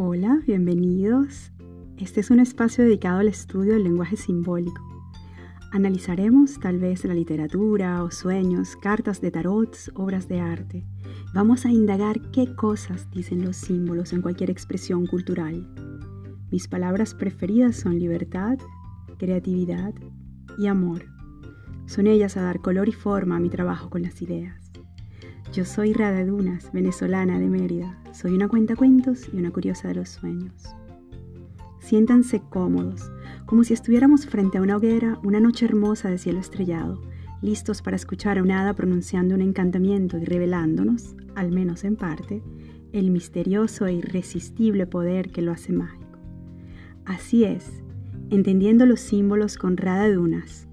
Hola, bienvenidos. Este es un espacio dedicado al estudio del lenguaje simbólico. Analizaremos tal vez la literatura o sueños, cartas de tarots, obras de arte. Vamos a indagar qué cosas dicen los símbolos en cualquier expresión cultural. Mis palabras preferidas son libertad, creatividad y amor. Son ellas a dar color y forma a mi trabajo con las ideas. Yo soy Rada Dunas, venezolana de Mérida. Soy una cuentacuentos y una curiosa de los sueños. Siéntanse cómodos, como si estuviéramos frente a una hoguera una noche hermosa de cielo estrellado, listos para escuchar a una hada pronunciando un encantamiento y revelándonos, al menos en parte, el misterioso e irresistible poder que lo hace mágico. Así es, entendiendo los símbolos con Rada Dunas.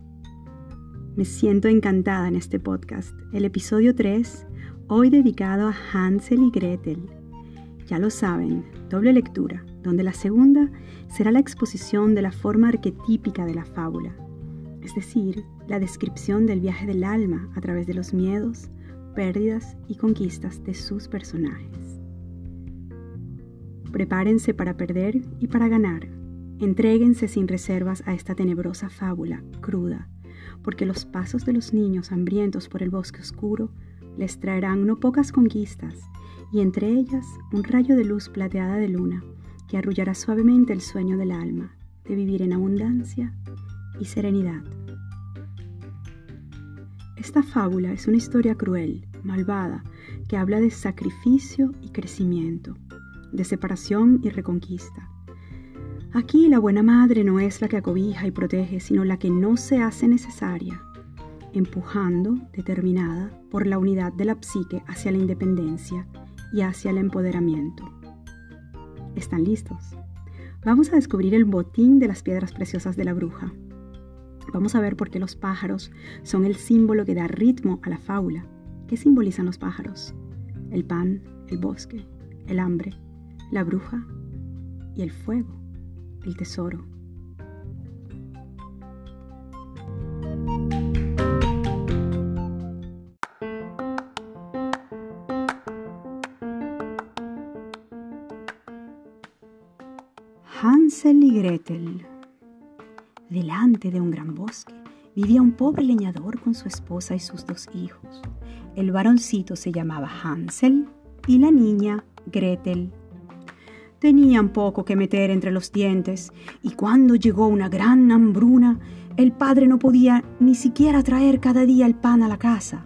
Me siento encantada en este podcast. El episodio 3 hoy dedicado a Hansel y Gretel. Ya lo saben, doble lectura, donde la segunda será la exposición de la forma arquetípica de la fábula, es decir, la descripción del viaje del alma a través de los miedos, pérdidas y conquistas de sus personajes. Prepárense para perder y para ganar. Entréguense sin reservas a esta tenebrosa fábula, cruda, porque los pasos de los niños hambrientos por el bosque oscuro les traerán no pocas conquistas, y entre ellas un rayo de luz plateada de luna que arrullará suavemente el sueño del alma de vivir en abundancia y serenidad. Esta fábula es una historia cruel, malvada, que habla de sacrificio y crecimiento, de separación y reconquista. Aquí la buena madre no es la que acobija y protege, sino la que no se hace necesaria empujando, determinada, por la unidad de la psique hacia la independencia y hacia el empoderamiento. ¿Están listos? Vamos a descubrir el botín de las piedras preciosas de la bruja. Vamos a ver por qué los pájaros son el símbolo que da ritmo a la fábula. ¿Qué simbolizan los pájaros? El pan, el bosque, el hambre, la bruja y el fuego, el tesoro. Y Gretel. Delante de un gran bosque vivía un pobre leñador con su esposa y sus dos hijos. El varoncito se llamaba Hansel y la niña Gretel. Tenían poco que meter entre los dientes y cuando llegó una gran hambruna, el padre no podía ni siquiera traer cada día el pan a la casa.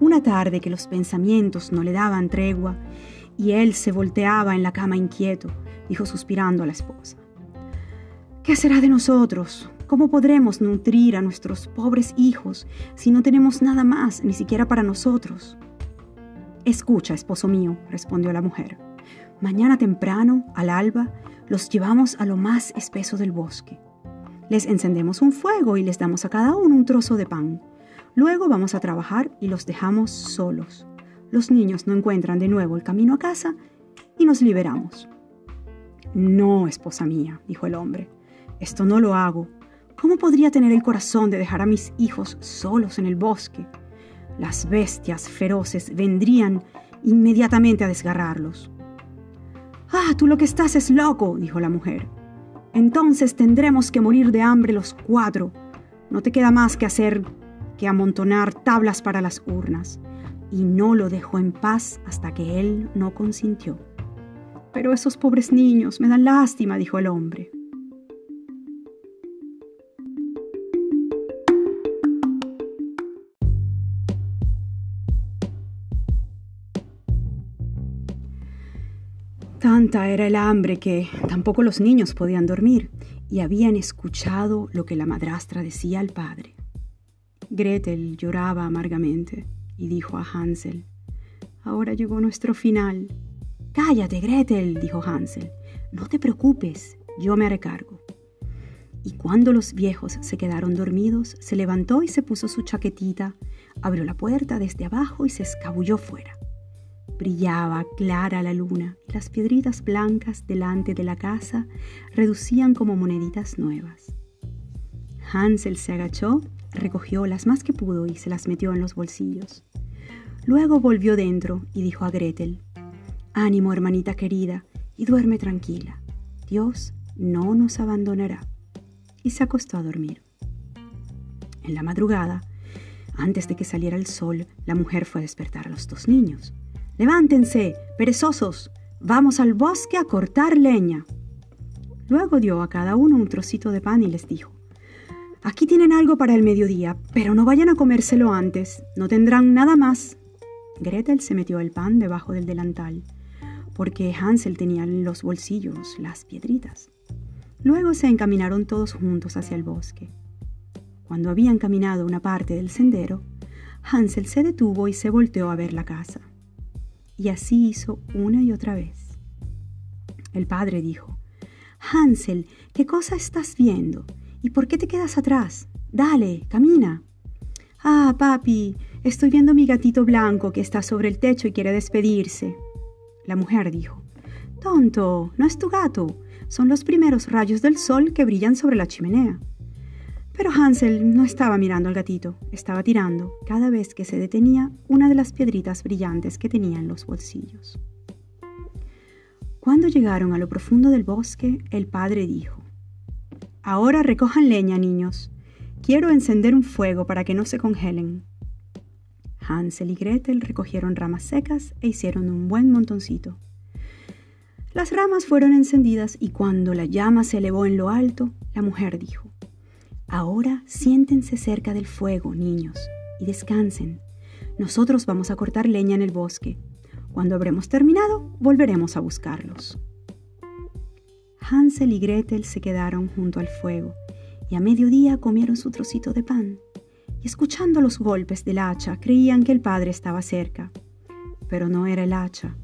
Una tarde que los pensamientos no le daban tregua y él se volteaba en la cama inquieto, dijo suspirando a la esposa. ¿Qué será de nosotros? ¿Cómo podremos nutrir a nuestros pobres hijos si no tenemos nada más, ni siquiera para nosotros? Escucha, esposo mío, respondió la mujer. Mañana temprano, al alba, los llevamos a lo más espeso del bosque. Les encendemos un fuego y les damos a cada uno un trozo de pan. Luego vamos a trabajar y los dejamos solos. Los niños no encuentran de nuevo el camino a casa y nos liberamos. No, esposa mía, dijo el hombre, esto no lo hago. ¿Cómo podría tener el corazón de dejar a mis hijos solos en el bosque? Las bestias feroces vendrían inmediatamente a desgarrarlos. Ah, tú lo que estás es loco, dijo la mujer. Entonces tendremos que morir de hambre los cuatro. No te queda más que hacer que amontonar tablas para las urnas. Y no lo dejó en paz hasta que él no consintió. Pero esos pobres niños me dan lástima, dijo el hombre. Tanta era el hambre que tampoco los niños podían dormir y habían escuchado lo que la madrastra decía al padre. Gretel lloraba amargamente y dijo a Hansel, Ahora llegó nuestro final. Cállate, Gretel, dijo Hansel. No te preocupes, yo me haré cargo. Y cuando los viejos se quedaron dormidos, se levantó y se puso su chaquetita, abrió la puerta desde abajo y se escabulló fuera. Brillaba clara la luna y las piedritas blancas delante de la casa reducían como moneditas nuevas. Hansel se agachó, recogió las más que pudo y se las metió en los bolsillos. Luego volvió dentro y dijo a Gretel, Ánimo, hermanita querida, y duerme tranquila. Dios no nos abandonará. Y se acostó a dormir. En la madrugada, antes de que saliera el sol, la mujer fue a despertar a los dos niños. Levántense, perezosos, vamos al bosque a cortar leña. Luego dio a cada uno un trocito de pan y les dijo, Aquí tienen algo para el mediodía, pero no vayan a comérselo antes, no tendrán nada más. Gretel se metió el pan debajo del delantal, porque Hansel tenía en los bolsillos las piedritas. Luego se encaminaron todos juntos hacia el bosque. Cuando habían caminado una parte del sendero, Hansel se detuvo y se volteó a ver la casa. Y así hizo una y otra vez. El padre dijo, Hansel, ¿qué cosa estás viendo? ¿Y por qué te quedas atrás? Dale, camina. Ah, papi, estoy viendo a mi gatito blanco que está sobre el techo y quiere despedirse. La mujer dijo, Tonto, no es tu gato, son los primeros rayos del sol que brillan sobre la chimenea. Pero Hansel no estaba mirando al gatito, estaba tirando, cada vez que se detenía, una de las piedritas brillantes que tenía en los bolsillos. Cuando llegaron a lo profundo del bosque, el padre dijo, Ahora recojan leña, niños. Quiero encender un fuego para que no se congelen. Hansel y Gretel recogieron ramas secas e hicieron un buen montoncito. Las ramas fueron encendidas y cuando la llama se elevó en lo alto, la mujer dijo, Ahora siéntense cerca del fuego, niños, y descansen. Nosotros vamos a cortar leña en el bosque. Cuando habremos terminado, volveremos a buscarlos. Hansel y Gretel se quedaron junto al fuego y a mediodía comieron su trocito de pan. Y escuchando los golpes del hacha creían que el padre estaba cerca. Pero no era el hacha,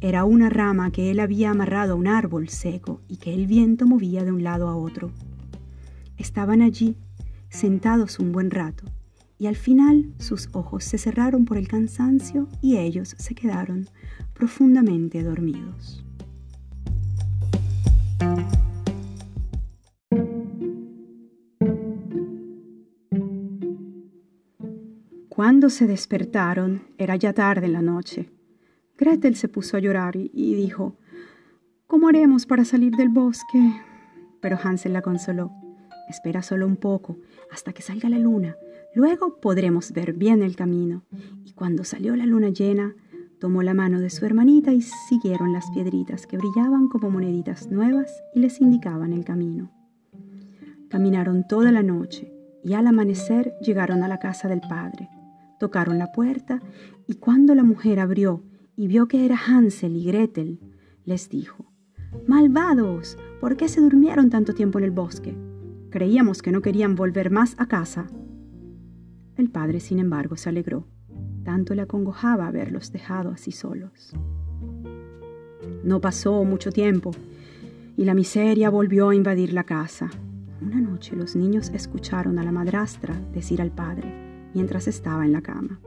era una rama que él había amarrado a un árbol seco y que el viento movía de un lado a otro. Estaban allí, sentados un buen rato, y al final sus ojos se cerraron por el cansancio y ellos se quedaron profundamente dormidos. Cuando se despertaron, era ya tarde en la noche. Gretel se puso a llorar y, dijo, ¿Cómo haremos para salir del bosque? Pero Hansel la consoló. Espera solo un poco, hasta que salga la luna. Luego podremos ver bien el camino. Y cuando salió la luna llena, tomó la mano de su hermanita y siguieron las piedritas que brillaban como moneditas nuevas y les indicaban el camino. Caminaron toda la noche y al amanecer llegaron a la casa del padre. Tocaron la puerta y cuando la mujer abrió y vio que era Hansel y Gretel, les dijo, Malvados, ¿por qué se durmieron tanto tiempo en el bosque? Creíamos que no querían volver más a casa. El padre, sin embargo, se alegró. Tanto le acongojaba haberlos dejado así solos. No pasó mucho tiempo y la miseria volvió a invadir la casa. Una noche los niños escucharon a la madrastra decir al padre, mientras estaba en la cama,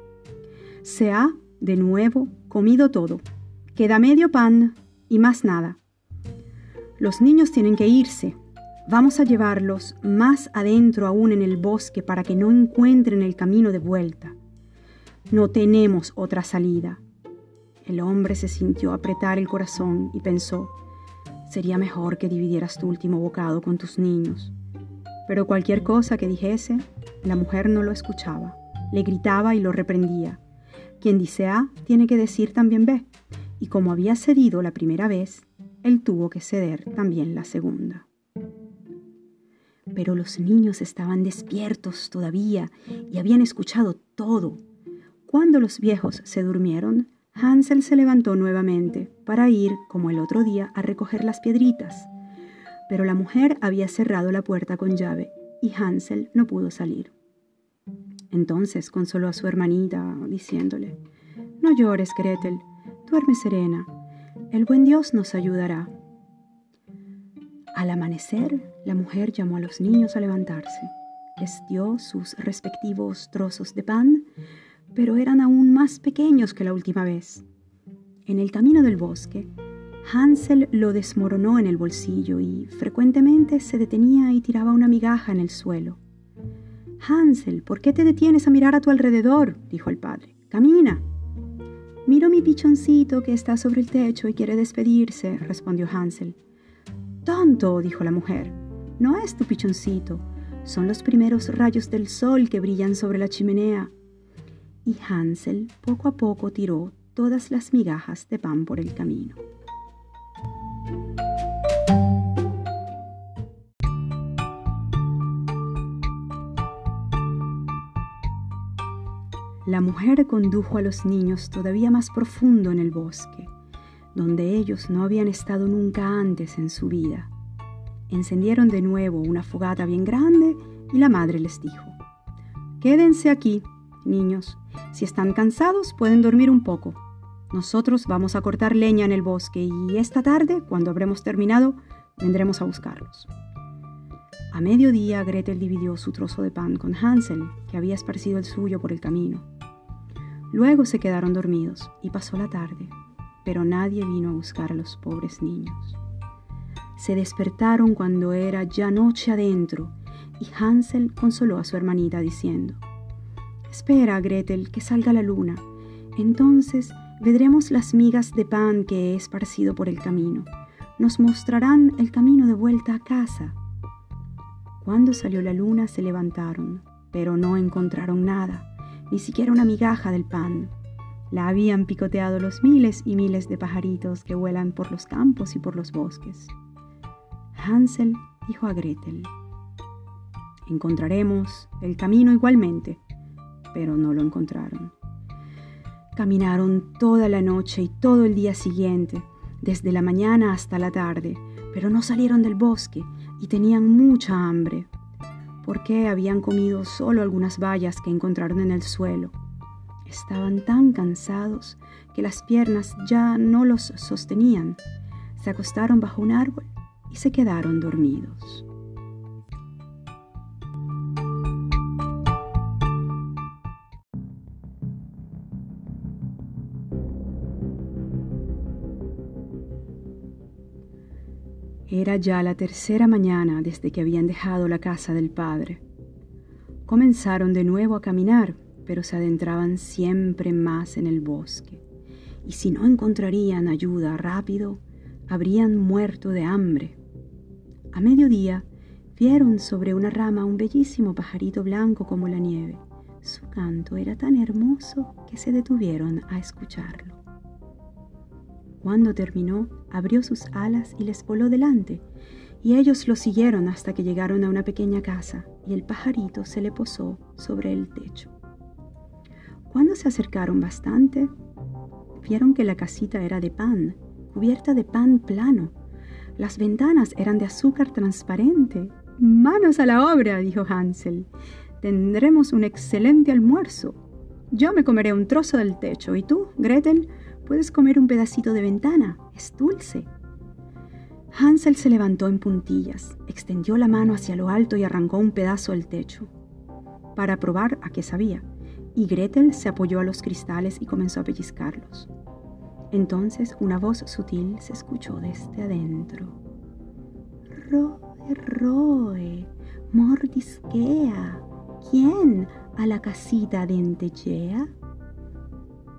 Se ha de nuevo, comido todo. Queda medio pan y más nada. Los niños tienen que irse. Vamos a llevarlos más adentro aún en el bosque para que no encuentren el camino de vuelta. No tenemos otra salida. El hombre se sintió apretar el corazón y pensó, sería mejor que dividieras tu último bocado con tus niños. Pero cualquier cosa que dijese, la mujer no lo escuchaba, le gritaba y lo reprendía. Quien dice A tiene que decir también B, y como había cedido la primera vez, él tuvo que ceder también la segunda. Pero los niños estaban despiertos todavía y habían escuchado todo. Cuando los viejos se durmieron, Hansel se levantó nuevamente para ir, como el otro día, a recoger las piedritas. Pero la mujer había cerrado la puerta con llave y Hansel no pudo salir. Entonces consoló a su hermanita, diciéndole, No llores, Gretel, duerme serena, el buen Dios nos ayudará. Al amanecer, la mujer llamó a los niños a levantarse, les dio sus respectivos trozos de pan, pero eran aún más pequeños que la última vez. En el camino del bosque, Hansel lo desmoronó en el bolsillo y frecuentemente se detenía y tiraba una migaja en el suelo. Hansel, ¿por qué te detienes a mirar a tu alrededor? dijo el padre. Camina. Miro mi pichoncito que está sobre el techo y quiere despedirse, respondió Hansel. Tonto, dijo la mujer, no es tu pichoncito, son los primeros rayos del sol que brillan sobre la chimenea. Y Hansel poco a poco tiró todas las migajas de pan por el camino. La mujer condujo a los niños todavía más profundo en el bosque, donde ellos no habían estado nunca antes en su vida. Encendieron de nuevo una fogata bien grande y la madre les dijo, Quédense aquí, niños. Si están cansados pueden dormir un poco. Nosotros vamos a cortar leña en el bosque y esta tarde, cuando habremos terminado, vendremos a buscarlos. A mediodía Gretel dividió su trozo de pan con Hansel, que había esparcido el suyo por el camino. Luego se quedaron dormidos y pasó la tarde, pero nadie vino a buscar a los pobres niños. Se despertaron cuando era ya noche adentro y Hansel consoló a su hermanita diciendo, Espera, Gretel, que salga la luna. Entonces vedremos las migas de pan que he esparcido por el camino. Nos mostrarán el camino de vuelta a casa. Cuando salió la luna se levantaron, pero no encontraron nada, ni siquiera una migaja del pan. La habían picoteado los miles y miles de pajaritos que vuelan por los campos y por los bosques. Hansel dijo a Gretel, Encontraremos el camino igualmente, pero no lo encontraron. Caminaron toda la noche y todo el día siguiente, desde la mañana hasta la tarde, pero no salieron del bosque y tenían mucha hambre, porque habían comido solo algunas bayas que encontraron en el suelo. Estaban tan cansados que las piernas ya no los sostenían. Se acostaron bajo un árbol y se quedaron dormidos. Era ya la tercera mañana desde que habían dejado la casa del padre. Comenzaron de nuevo a caminar, pero se adentraban siempre más en el bosque, y si no encontrarían ayuda rápido, habrían muerto de hambre. A mediodía vieron sobre una rama un bellísimo pajarito blanco como la nieve. Su canto era tan hermoso que se detuvieron a escucharlo. Cuando terminó, abrió sus alas y les voló delante, y ellos lo siguieron hasta que llegaron a una pequeña casa, y el pajarito se le posó sobre el techo. Cuando se acercaron bastante, vieron que la casita era de pan, cubierta de pan plano. Las ventanas eran de azúcar transparente. Manos a la obra, dijo Hansel. Tendremos un excelente almuerzo. Yo me comeré un trozo del techo y tú, Gretel, Puedes comer un pedacito de ventana, es dulce. Hansel se levantó en puntillas, extendió la mano hacia lo alto y arrancó un pedazo del techo, para probar a qué sabía, y Gretel se apoyó a los cristales y comenzó a pellizcarlos. Entonces una voz sutil se escuchó desde adentro. Roe, roe, mordisquea. ¿Quién a la casita dentellea?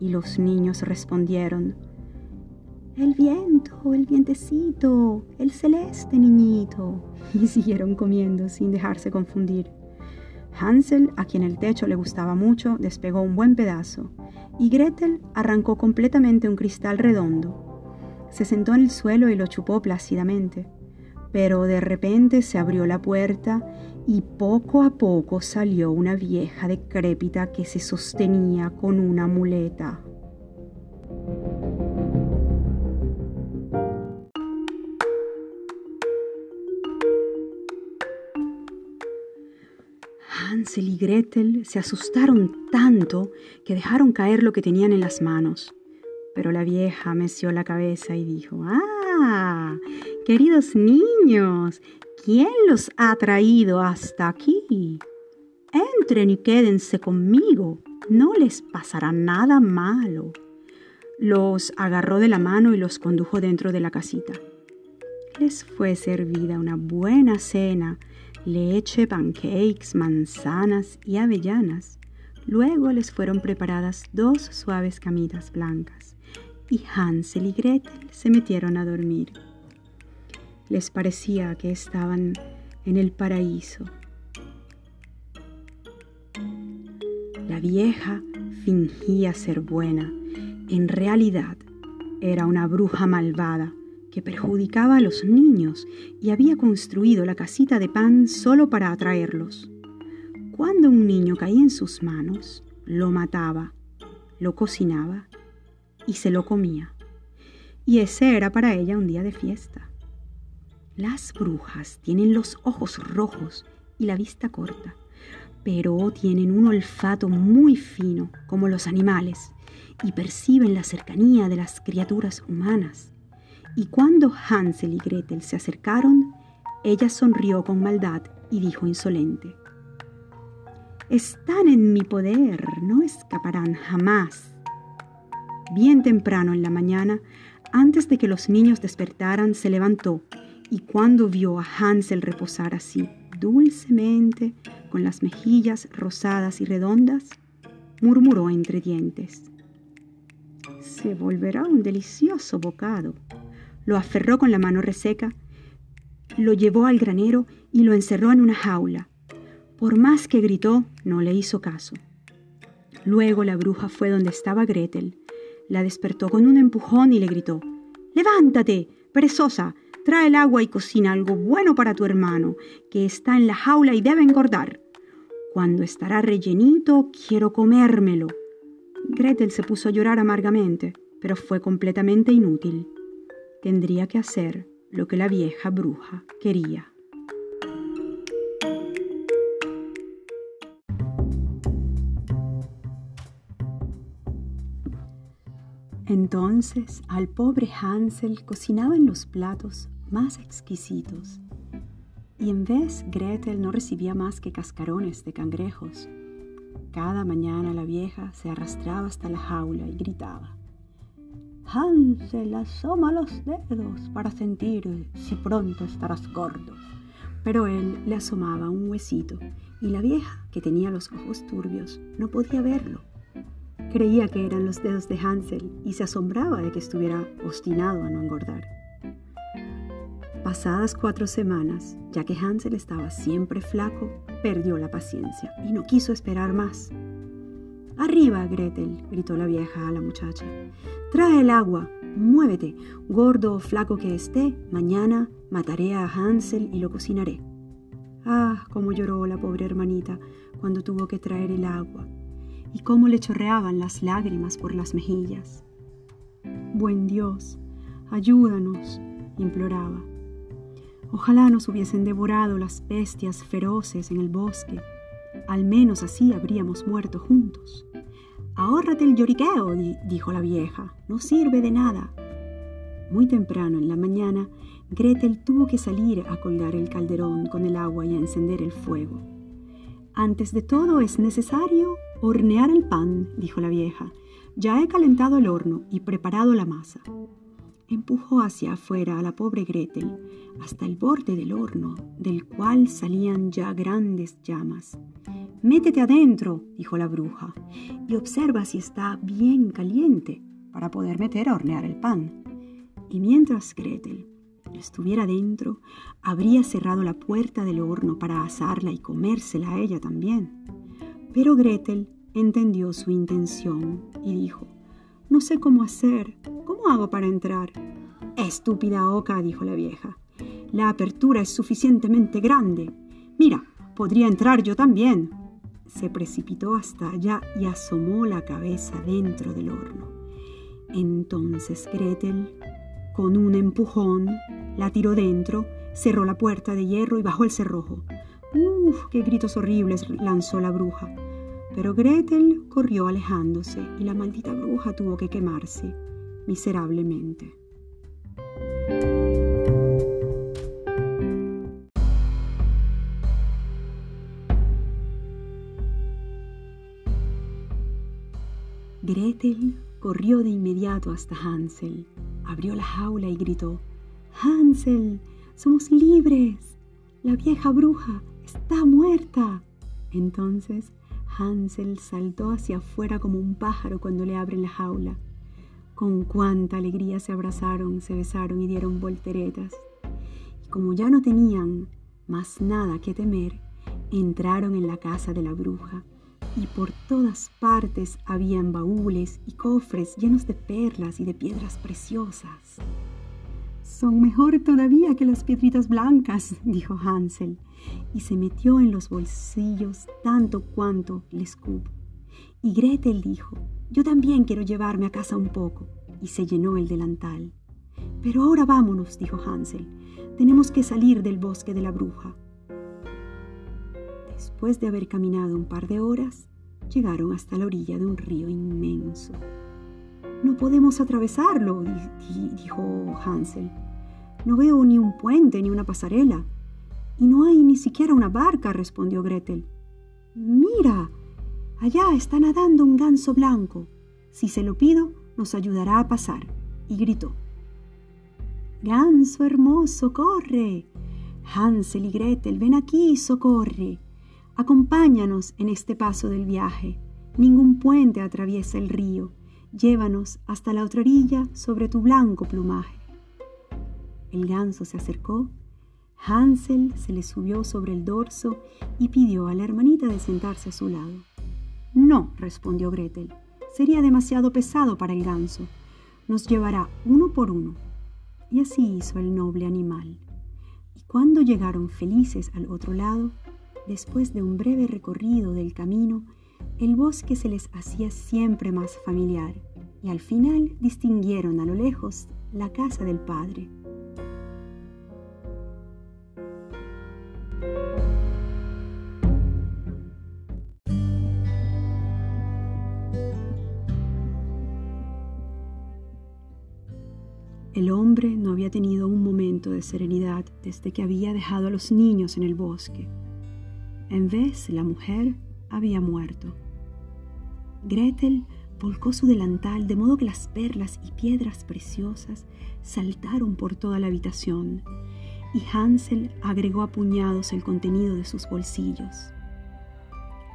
Y los niños respondieron, el viento, el vientecito, el celeste niñito. Y siguieron comiendo sin dejarse confundir. Hansel, a quien el techo le gustaba mucho, despegó un buen pedazo, y Gretel arrancó completamente un cristal redondo. Se sentó en el suelo y lo chupó plácidamente. Pero de repente se abrió la puerta y poco a poco salió una vieja decrépita que se sostenía con una muleta. Y Gretel se asustaron tanto que dejaron caer lo que tenían en las manos. Pero la vieja meció la cabeza y dijo, ¡Ah! Queridos niños, ¿quién los ha traído hasta aquí? Entren y quédense conmigo, no les pasará nada malo. Los agarró de la mano y los condujo dentro de la casita. Les fue servida una buena cena, leche, pancakes, manzanas y avellanas, Luego les fueron preparadas dos suaves camitas blancas y Hansel y Gretel se metieron a dormir. Les parecía que estaban en el paraíso. La vieja fingía ser buena. En realidad era una bruja malvada que perjudicaba a los niños y había construido la casita de pan solo para atraerlos. Cuando un niño caía en sus manos, lo mataba, lo cocinaba y se lo comía. Y ese era para ella un día de fiesta. Las brujas tienen los ojos rojos y la vista corta, pero tienen un olfato muy fino como los animales y perciben la cercanía de las criaturas humanas. Y cuando Hansel y Gretel se acercaron, ella sonrió con maldad y dijo insolente, Están en mi poder, no escaparán jamás. Bien temprano en la mañana, antes de que los niños despertaran, se levantó y cuando vio a Hansel reposar así, dulcemente, con las mejillas rosadas y redondas, murmuró entre dientes. Se volverá un delicioso bocado. Lo aferró con la mano reseca, lo llevó al granero y lo encerró en una jaula. Por más que gritó, no le hizo caso. Luego la bruja fue donde estaba Gretel, la despertó con un empujón y le gritó, Levántate, perezosa, Trae el agua y cocina algo bueno para tu hermano, que está en la jaula y debe engordar. Cuando estará rellenito, quiero comérmelo. Gretel se puso a llorar amargamente, pero fue completamente inútil. Tendría que hacer lo que la vieja bruja quería. Entonces al pobre Hansel cocinaban los platos más exquisitos. Y en vez Gretel no recibía más que cascarones de cangrejos. Cada mañana la vieja se arrastraba hasta la jaula y gritaba. Hansel, asoma los dedos para sentir si pronto estarás gordo. Pero él le asomaba un huesito y la vieja, que tenía los ojos turbios, no podía verlo. Creía que eran los dedos de Hansel y se asombraba de que estuviera obstinado a no engordar. Pasadas cuatro semanas, ya que Hansel estaba siempre flaco, perdió la paciencia y no quiso esperar más. Arriba, Gretel, gritó la vieja a la muchacha. Trae el agua, muévete, gordo o flaco que esté, mañana mataré a Hansel y lo cocinaré. Ah, cómo lloró la pobre hermanita cuando tuvo que traer el agua, y cómo le chorreaban las lágrimas por las mejillas. Buen Dios, ayúdanos, imploraba. Ojalá nos hubiesen devorado las bestias feroces en el bosque. Al menos así habríamos muerto juntos. Ahórrate el lloriqueo, dijo la vieja. No sirve de nada. Muy temprano en la mañana, Gretel tuvo que salir a colgar el calderón con el agua y a encender el fuego. Antes de todo es necesario hornear el pan, dijo la vieja. Ya he calentado el horno y preparado la masa empujó hacia afuera a la pobre Gretel hasta el borde del horno, del cual salían ya grandes llamas. Métete adentro, dijo la bruja, y observa si está bien caliente para poder meter a hornear el pan. Y mientras Gretel estuviera dentro, habría cerrado la puerta del horno para asarla y comérsela a ella también. Pero Gretel entendió su intención y dijo, no sé cómo hacer. ¿Cómo hago para entrar? Estúpida oca, dijo la vieja. La apertura es suficientemente grande. Mira, podría entrar yo también. Se precipitó hasta allá y asomó la cabeza dentro del horno. Entonces Gretel, con un empujón, la tiró dentro, cerró la puerta de hierro y bajó el cerrojo. ¡Uf! ¡Qué gritos horribles! lanzó la bruja. Pero Gretel corrió alejándose y la maldita bruja tuvo que quemarse miserablemente. Gretel corrió de inmediato hasta Hansel, abrió la jaula y gritó, Hansel, somos libres. La vieja bruja está muerta. Entonces Hansel saltó hacia afuera como un pájaro cuando le abren la jaula. Con cuánta alegría se abrazaron, se besaron y dieron volteretas. Y como ya no tenían más nada que temer, entraron en la casa de la bruja y por todas partes habían baúles y cofres llenos de perlas y de piedras preciosas. Son mejor todavía que las piedritas blancas, dijo Hansel, y se metió en los bolsillos tanto cuanto les cupo. Y Gretel dijo, yo también quiero llevarme a casa un poco, y se llenó el delantal. Pero ahora vámonos, dijo Hansel, tenemos que salir del bosque de la bruja. Después de haber caminado un par de horas, llegaron hasta la orilla de un río inmenso. No podemos atravesarlo, dijo Hansel. No veo ni un puente ni una pasarela. Y no hay ni siquiera una barca, respondió Gretel. Mira, allá está nadando un ganso blanco. Si se lo pido, nos ayudará a pasar. Y gritó. Ganso hermoso, corre. Hansel y Gretel, ven aquí, socorre. Acompáñanos en este paso del viaje. Ningún puente atraviesa el río. Llévanos hasta la otra orilla sobre tu blanco plumaje. El ganso se acercó, Hansel se le subió sobre el dorso y pidió a la hermanita de sentarse a su lado. No, respondió Gretel, sería demasiado pesado para el ganso. Nos llevará uno por uno. Y así hizo el noble animal. Y cuando llegaron felices al otro lado, Después de un breve recorrido del camino, el bosque se les hacía siempre más familiar y al final distinguieron a lo lejos la casa del padre. De serenidad desde que había dejado a los niños en el bosque. En vez, la mujer había muerto. Gretel volcó su delantal de modo que las perlas y piedras preciosas saltaron por toda la habitación, y Hansel agregó a puñados el contenido de sus bolsillos.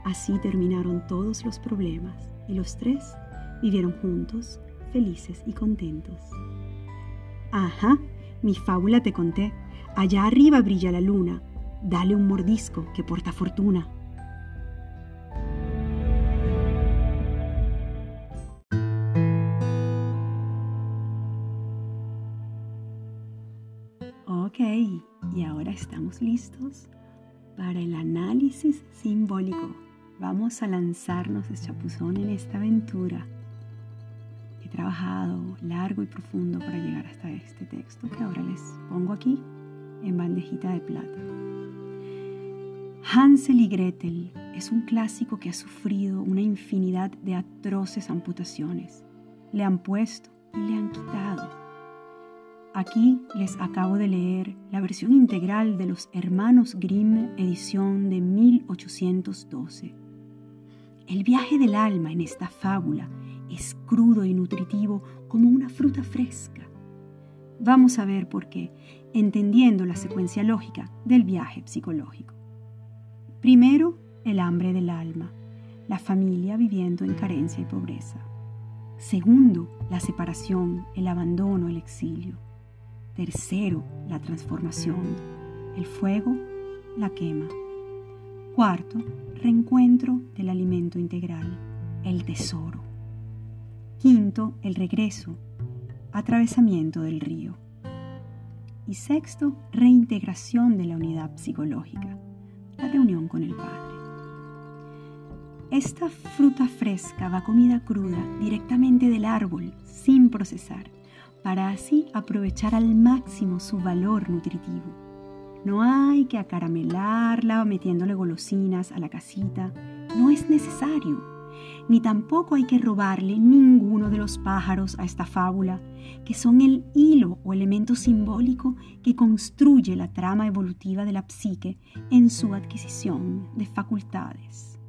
Así terminaron todos los problemas, y los tres vivieron juntos, felices y contentos. Ajá, mi fábula te conté. Allá arriba brilla la luna, Dale un mordisco que porta fortuna. Ok, y ahora estamos listos para el análisis simbólico. Vamos a lanzarnos de chapuzón en esta aventura. Trabajado largo y profundo para llegar hasta este texto que ahora les pongo aquí en bandejita de plata. Hansel y Gretel es un clásico que ha sufrido una infinidad de atroces amputaciones. Le han puesto y le han quitado. Aquí les acabo de leer la versión integral de los Hermanos Grimm, edición de 1812. El viaje del alma en esta fábula es crudo y nutritivo como una fruta fresca. Vamos a ver por qué, entendiendo la secuencia lógica del viaje psicológico. Primero, el hambre del alma, la familia viviendo en carencia y pobreza. Segundo, la separación, el abandono, el exilio. Tercero, la transformación, el fuego, la quema. Cuarto, reencuentro del alimento integral, el tesoro. Quinto, el regreso, atravesamiento del río. Y sexto, reintegración de la unidad psicológica, la reunión con el Padre. Esta fruta fresca va comida cruda directamente del árbol, sin procesar, para así aprovechar al máximo su valor nutritivo. No hay que acaramelarla metiéndole golosinas a la casita, no es necesario ni tampoco hay que robarle ninguno de los pájaros a esta fábula, que son el hilo o elemento simbólico que construye la trama evolutiva de la psique en su adquisición de facultades.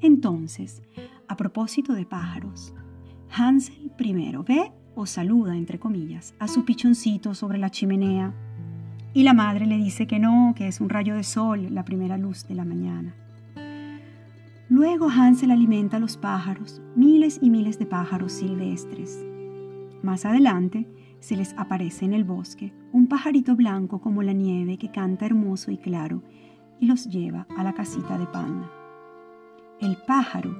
Entonces, a propósito de pájaros, Hansel primero ve o saluda, entre comillas, a su pichoncito sobre la chimenea y la madre le dice que no, que es un rayo de sol la primera luz de la mañana. Luego Hansel alimenta a los pájaros, miles y miles de pájaros silvestres. Más adelante se les aparece en el bosque un pajarito blanco como la nieve que canta hermoso y claro y los lleva a la casita de pan. El pájaro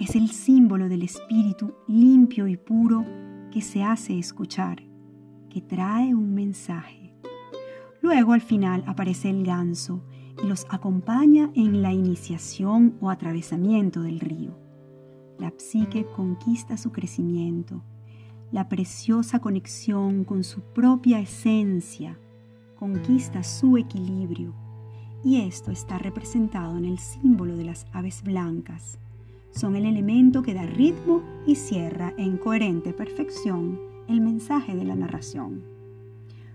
es el símbolo del espíritu limpio y puro que se hace escuchar, que trae un mensaje. Luego al final aparece el ganso los acompaña en la iniciación o atravesamiento del río. La psique conquista su crecimiento, la preciosa conexión con su propia esencia, conquista su equilibrio y esto está representado en el símbolo de las aves blancas. Son el elemento que da ritmo y cierra en coherente perfección el mensaje de la narración.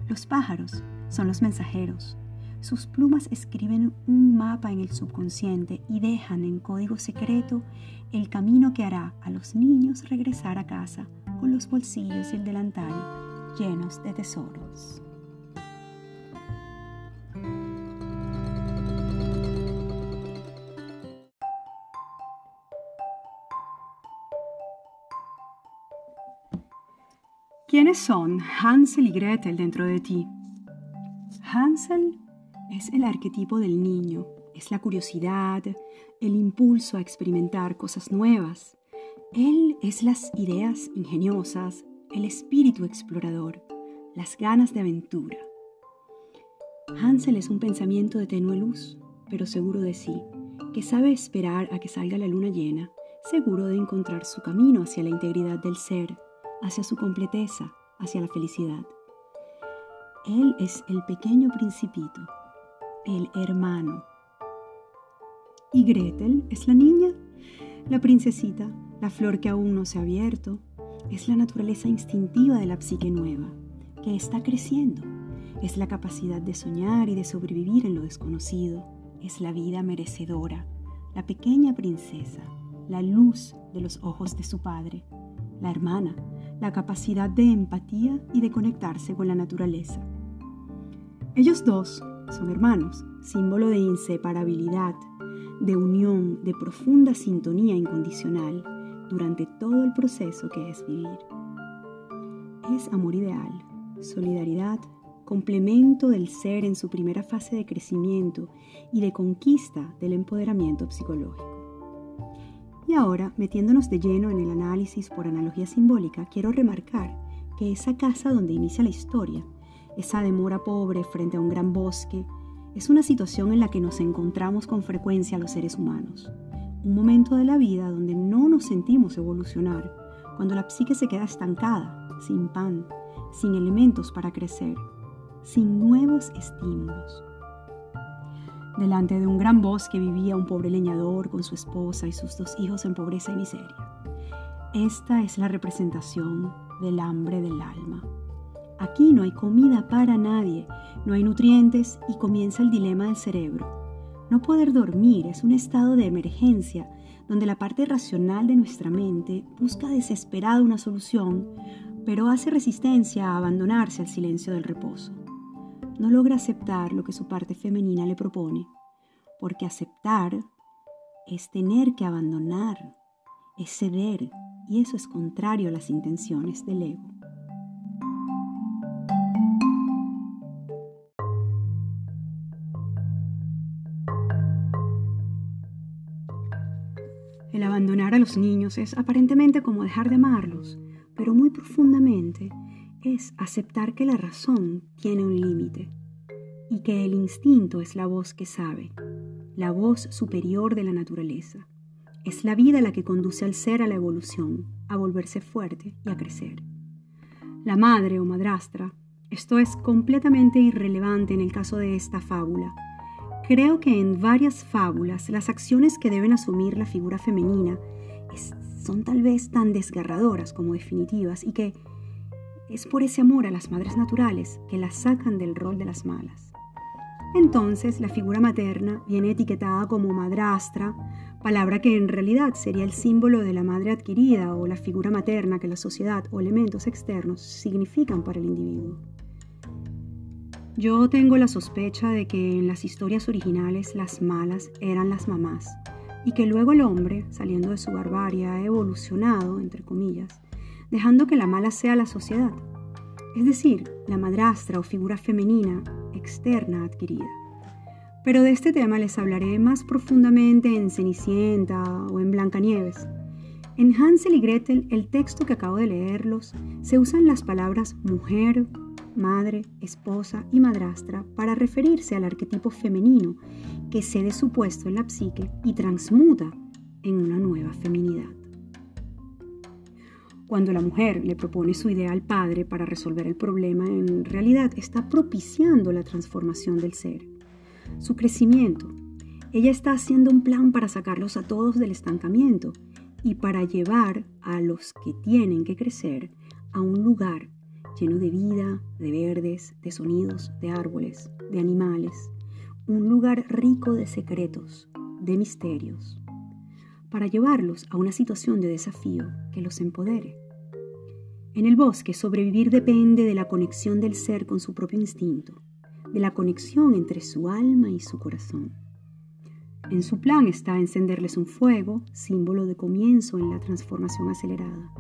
Los pájaros son los mensajeros. Sus plumas escriben un mapa en el subconsciente y dejan en código secreto el camino que hará a los niños regresar a casa con los bolsillos y el delantal llenos de tesoros. ¿Quiénes son Hansel y Gretel dentro de ti? Hansel es el arquetipo del niño, es la curiosidad, el impulso a experimentar cosas nuevas. Él es las ideas ingeniosas, el espíritu explorador, las ganas de aventura. Hansel es un pensamiento de tenue luz, pero seguro de sí, que sabe esperar a que salga la luna llena, seguro de encontrar su camino hacia la integridad del ser hacia su completeza, hacia la felicidad. Él es el pequeño principito, el hermano. Y Gretel es la niña, la princesita, la flor que aún no se ha abierto. Es la naturaleza instintiva de la psique nueva, que está creciendo. Es la capacidad de soñar y de sobrevivir en lo desconocido. Es la vida merecedora, la pequeña princesa, la luz de los ojos de su padre, la hermana, la capacidad de empatía y de conectarse con la naturaleza. Ellos dos son hermanos, símbolo de inseparabilidad, de unión, de profunda sintonía incondicional durante todo el proceso que es vivir. Es amor ideal, solidaridad, complemento del ser en su primera fase de crecimiento y de conquista del empoderamiento psicológico. Y ahora, metiéndonos de lleno en el análisis por analogía simbólica, quiero remarcar que esa casa donde inicia la historia, esa demora pobre frente a un gran bosque, es una situación en la que nos encontramos con frecuencia los seres humanos. Un momento de la vida donde no nos sentimos evolucionar, cuando la psique se queda estancada, sin pan, sin elementos para crecer, sin nuevos estímulos. Delante de un gran bosque vivía un pobre leñador con su esposa y sus dos hijos en pobreza y miseria. Esta es la representación del hambre del alma. Aquí no hay comida para nadie, no hay nutrientes y comienza el dilema del cerebro. No poder dormir es un estado de emergencia donde la parte racional de nuestra mente busca desesperada una solución, pero hace resistencia a abandonarse al silencio del reposo no logra aceptar lo que su parte femenina le propone, porque aceptar es tener que abandonar, es ceder, y eso es contrario a las intenciones del ego. Abandonar a los niños es aparentemente como dejar de amarlos, pero muy profundamente es aceptar que la razón tiene un límite y que el instinto es la voz que sabe, la voz superior de la naturaleza. Es la vida la que conduce al ser a la evolución, a volverse fuerte y a crecer. La madre o madrastra, esto es completamente irrelevante en el caso de esta fábula. Creo que en varias fábulas las acciones que deben asumir la figura femenina son tal vez tan desgarradoras como definitivas y que es por ese amor a las madres naturales que las sacan del rol de las malas. Entonces la figura materna viene etiquetada como madrastra, palabra que en realidad sería el símbolo de la madre adquirida o la figura materna que la sociedad o elementos externos significan para el individuo. Yo tengo la sospecha de que en las historias originales las malas eran las mamás, y que luego el hombre, saliendo de su barbarie, ha evolucionado, entre comillas, dejando que la mala sea la sociedad, es decir, la madrastra o figura femenina externa adquirida. Pero de este tema les hablaré más profundamente en Cenicienta o en Blancanieves. En Hansel y Gretel, el texto que acabo de leerlos, se usan las palabras mujer, madre, esposa y madrastra para referirse al arquetipo femenino que cede su puesto en la psique y transmuta en una nueva feminidad. Cuando la mujer le propone su idea al padre para resolver el problema, en realidad está propiciando la transformación del ser su crecimiento. Ella está haciendo un plan para sacarlos a todos del estancamiento y para llevar a los que tienen que crecer a un lugar lleno de vida, de verdes, de sonidos, de árboles, de animales, un lugar rico de secretos, de misterios, para llevarlos a una situación de desafío que los empodere. En el bosque sobrevivir depende de la conexión del ser con su propio instinto, de la conexión entre su alma y su corazón. En su plan está encenderles un fuego, símbolo de comienzo en la transformación acelerada,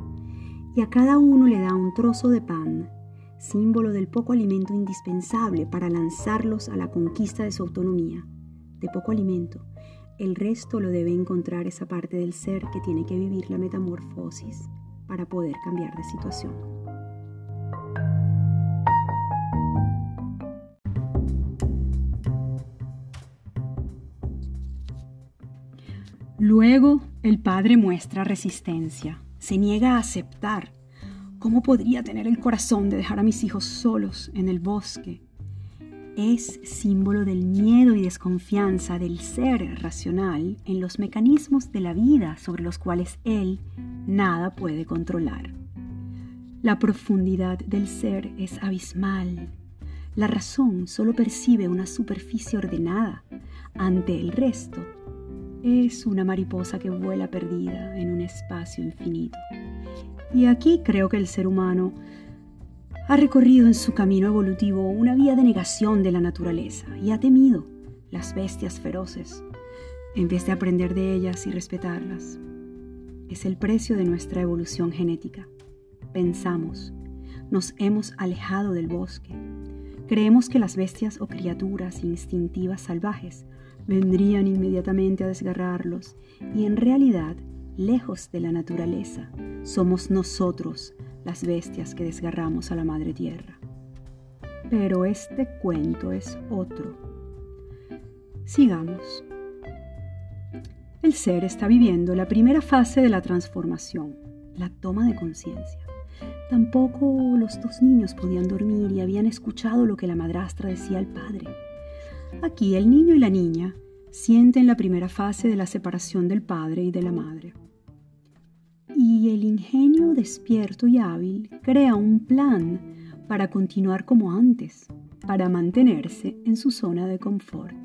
y a cada uno le da un trozo de pan, símbolo del poco alimento indispensable para lanzarlos a la conquista de su autonomía. De poco alimento, el resto lo debe encontrar esa parte del ser que tiene que vivir la metamorfosis para poder cambiar de situación. Luego el padre muestra resistencia, se niega a aceptar. ¿Cómo podría tener el corazón de dejar a mis hijos solos en el bosque? Es símbolo del miedo y desconfianza del ser racional en los mecanismos de la vida sobre los cuales él nada puede controlar. La profundidad del ser es abismal. La razón solo percibe una superficie ordenada. Ante el resto, es una mariposa que vuela perdida en un espacio infinito. Y aquí creo que el ser humano ha recorrido en su camino evolutivo una vía de negación de la naturaleza y ha temido las bestias feroces en vez de aprender de ellas y respetarlas. Es el precio de nuestra evolución genética. Pensamos, nos hemos alejado del bosque. Creemos que las bestias o criaturas instintivas salvajes vendrían inmediatamente a desgarrarlos y en realidad, lejos de la naturaleza, somos nosotros las bestias que desgarramos a la madre tierra. Pero este cuento es otro. Sigamos. El ser está viviendo la primera fase de la transformación, la toma de conciencia. Tampoco los dos niños podían dormir y habían escuchado lo que la madrastra decía al padre. Aquí el niño y la niña sienten la primera fase de la separación del padre y de la madre. Y el ingenio despierto y hábil crea un plan para continuar como antes, para mantenerse en su zona de confort.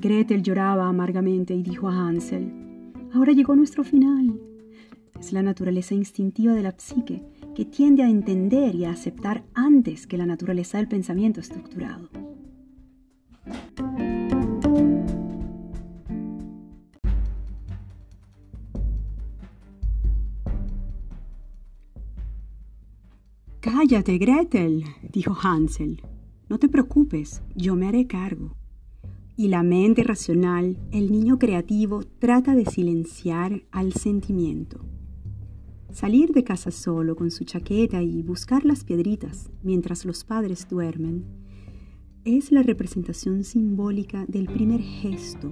Gretel lloraba amargamente y dijo a Hansel, ahora llegó nuestro final. Es la naturaleza instintiva de la psique que tiende a entender y a aceptar antes que la naturaleza del pensamiento estructurado. Cállate, Gretel, dijo Hansel. No te preocupes, yo me haré cargo. Y la mente racional, el niño creativo, trata de silenciar al sentimiento. Salir de casa solo con su chaqueta y buscar las piedritas mientras los padres duermen es la representación simbólica del primer gesto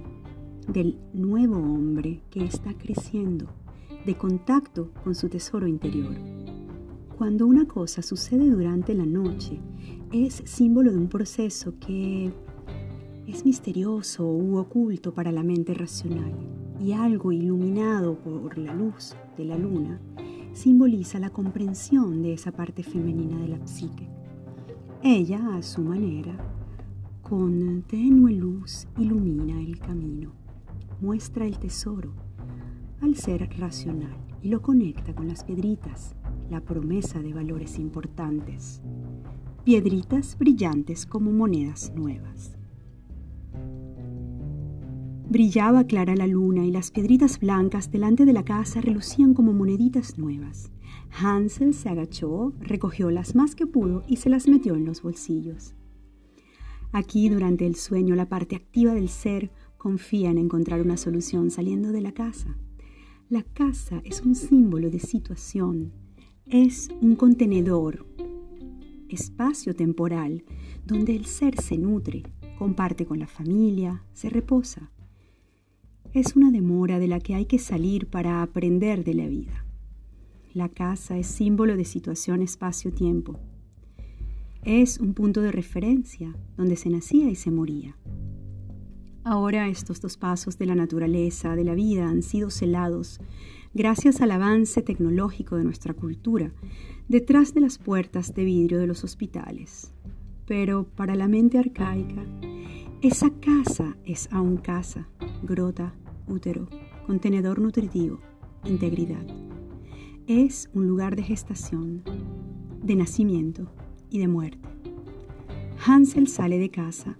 del nuevo hombre que está creciendo, de contacto con su tesoro interior. Cuando una cosa sucede durante la noche, es símbolo de un proceso que es misterioso u oculto para la mente racional y algo iluminado por la luz de la luna simboliza la comprensión de esa parte femenina de la psique. Ella, a su manera, con tenue luz ilumina el camino, muestra el tesoro al ser racional y lo conecta con las piedritas la promesa de valores importantes, piedritas brillantes como monedas nuevas. Brillaba clara la luna y las piedritas blancas delante de la casa relucían como moneditas nuevas. Hansel se agachó, recogió las más que pudo y se las metió en los bolsillos. Aquí, durante el sueño, la parte activa del ser confía en encontrar una solución saliendo de la casa. La casa es un símbolo de situación, es un contenedor, espacio temporal, donde el ser se nutre, comparte con la familia, se reposa. Es una demora de la que hay que salir para aprender de la vida. La casa es símbolo de situación espacio-tiempo. Es un punto de referencia donde se nacía y se moría. Ahora estos dos pasos de la naturaleza, de la vida, han sido celados gracias al avance tecnológico de nuestra cultura, detrás de las puertas de vidrio de los hospitales. Pero para la mente arcaica, esa casa es aún casa, grota, útero, contenedor nutritivo, integridad. Es un lugar de gestación, de nacimiento y de muerte. Hansel sale de casa,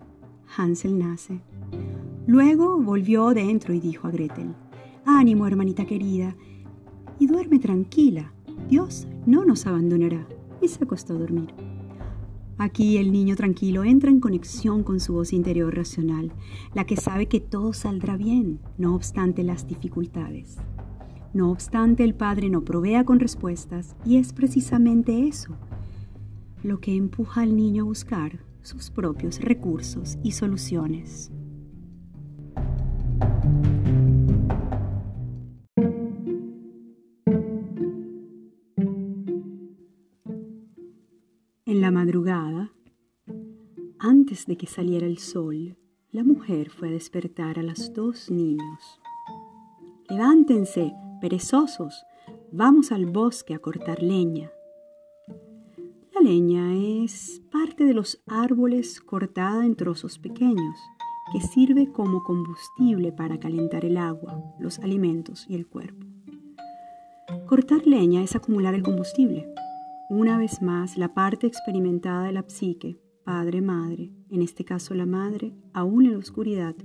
Hansel nace, Luego volvió dentro y dijo a Gretel, Ánimo, hermanita querida, y duerme tranquila, Dios no nos abandonará. Y se acostó a dormir. Aquí el niño tranquilo entra en conexión con su voz interior racional, la que sabe que todo saldrá bien, no obstante las dificultades. No obstante, el Padre no provea con respuestas y es precisamente eso lo que empuja al niño a buscar sus propios recursos y soluciones. En la madrugada, antes de que saliera el sol, la mujer fue a despertar a los dos niños. Levántense, perezosos, vamos al bosque a cortar leña. La leña es parte de los árboles cortada en trozos pequeños, que sirve como combustible para calentar el agua, los alimentos y el cuerpo. Cortar leña es acumular el combustible, una vez más, la parte experimentada de la psique, padre-madre, en este caso la madre, aún en la oscuridad,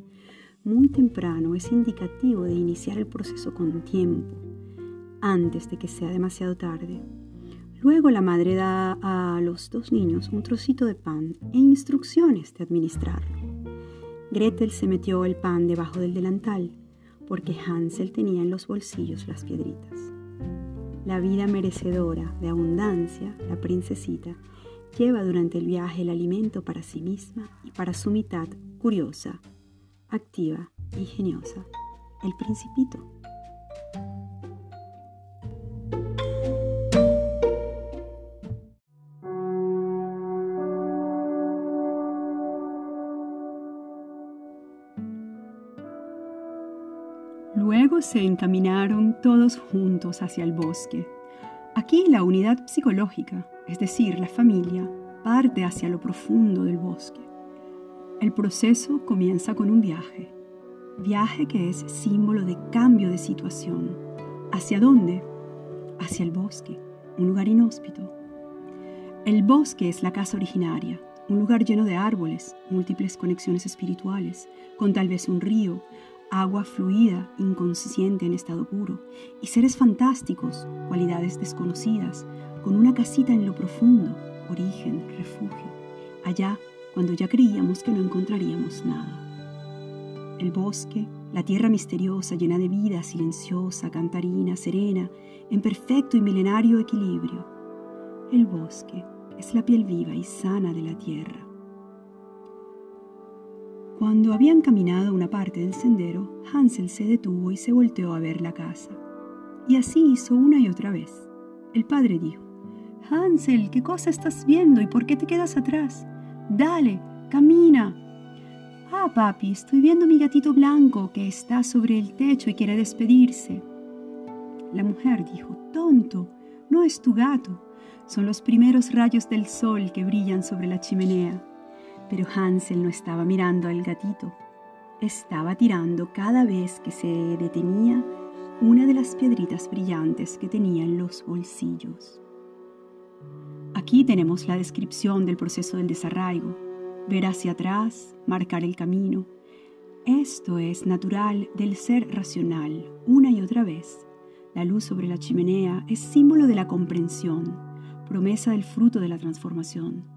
muy temprano es indicativo de iniciar el proceso con tiempo, antes de que sea demasiado tarde. Luego la madre da a los dos niños un trocito de pan e instrucciones de administrarlo. Gretel se metió el pan debajo del delantal, porque Hansel tenía en los bolsillos las piedritas. La vida merecedora de abundancia, la princesita, lleva durante el viaje el alimento para sí misma y para su mitad curiosa, activa y geniosa, el principito. Se encaminaron todos juntos hacia el bosque. Aquí la unidad psicológica, es decir, la familia, parte hacia lo profundo del bosque. El proceso comienza con un viaje, viaje que es símbolo de cambio de situación. ¿Hacia dónde? Hacia el bosque, un lugar inhóspito. El bosque es la casa originaria, un lugar lleno de árboles, múltiples conexiones espirituales, con tal vez un río, agua fluida, inconsciente en estado puro, y seres fantásticos, cualidades desconocidas, con una casita en lo profundo, origen, refugio, allá cuando ya creíamos que no encontraríamos nada. El bosque, la tierra misteriosa llena de vida, silenciosa, cantarina, serena, en perfecto y milenario equilibrio. El bosque es la piel viva y sana de la tierra cuando habían caminado una parte del sendero, Hansel se detuvo y se volteó a ver la casa. Y así hizo una y otra vez. El padre dijo, Hansel, ¿qué cosa estás viendo y por qué te quedas atrás? Dale, camina. Ah, papi, estoy viendo mi gatito blanco que está sobre el techo y quiere despedirse. La mujer dijo, tonto, no es tu gato, son los primeros rayos del sol que brillan sobre la chimenea. Pero Hansel no estaba mirando al gatito, estaba tirando cada vez que se detenía una de las piedritas brillantes que tenía en los bolsillos. Aquí tenemos la descripción del proceso del desarraigo, ver hacia atrás, marcar el camino. Esto es natural del ser racional, una y otra vez. La luz sobre la chimenea es símbolo de la comprensión, promesa del fruto de la transformación.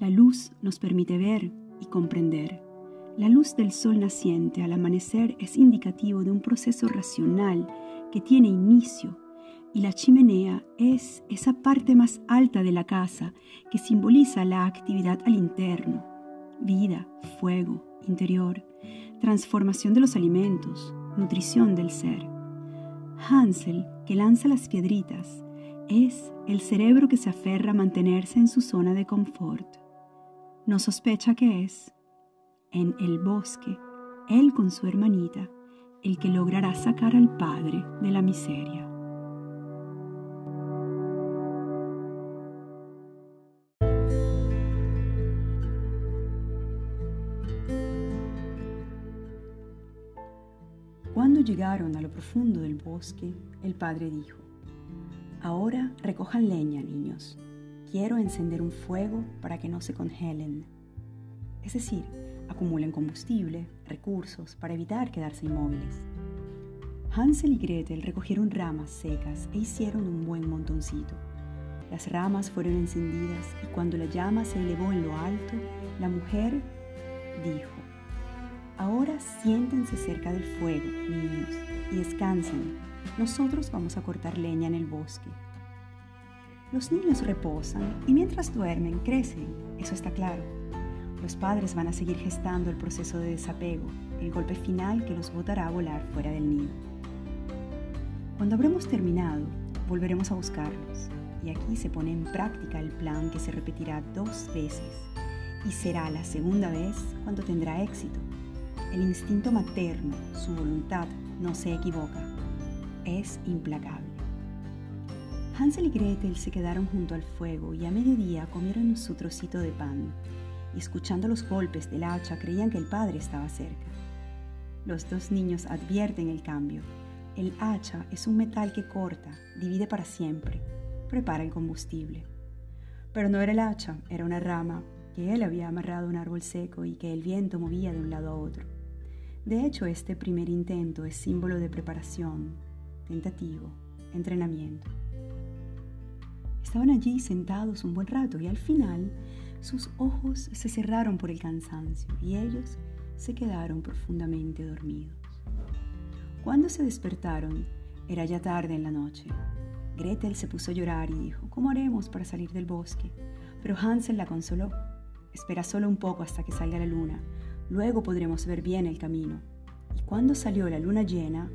La luz nos permite ver y comprender. La luz del sol naciente al amanecer es indicativo de un proceso racional que tiene inicio y la chimenea es esa parte más alta de la casa que simboliza la actividad al interno, vida, fuego, interior, transformación de los alimentos, nutrición del ser. Hansel, que lanza las piedritas, es el cerebro que se aferra a mantenerse en su zona de confort. No sospecha que es, en el bosque, él con su hermanita, el que logrará sacar al padre de la miseria. Cuando llegaron a lo profundo del bosque, el padre dijo, Ahora recojan leña, niños. Quiero encender un fuego para que no se congelen. Es decir, acumulen combustible, recursos, para evitar quedarse inmóviles. Hansel y Gretel recogieron ramas secas e hicieron un buen montoncito. Las ramas fueron encendidas y cuando la llama se elevó en lo alto, la mujer dijo, Ahora siéntense cerca del fuego, niños, y descansen. Nosotros vamos a cortar leña en el bosque. Los niños reposan y mientras duermen crecen, eso está claro. Los padres van a seguir gestando el proceso de desapego, el golpe final que los botará a volar fuera del nido. Cuando habremos terminado, volveremos a buscarlos y aquí se pone en práctica el plan que se repetirá dos veces y será la segunda vez cuando tendrá éxito. El instinto materno, su voluntad, no se equivoca. Es implacable. Hansel y Gretel se quedaron junto al fuego y a mediodía comieron su trocito de pan. Y escuchando los golpes del hacha creían que el padre estaba cerca. Los dos niños advierten el cambio. El hacha es un metal que corta, divide para siempre, prepara el combustible. Pero no era el hacha, era una rama que él había amarrado a un árbol seco y que el viento movía de un lado a otro. De hecho, este primer intento es símbolo de preparación, tentativo, entrenamiento. Estaban allí sentados un buen rato y al final sus ojos se cerraron por el cansancio y ellos se quedaron profundamente dormidos. Cuando se despertaron, era ya tarde en la noche. Gretel se puso a llorar y dijo, ¿cómo haremos para salir del bosque? Pero Hansel la consoló. Espera solo un poco hasta que salga la luna. Luego podremos ver bien el camino. Y cuando salió la luna llena,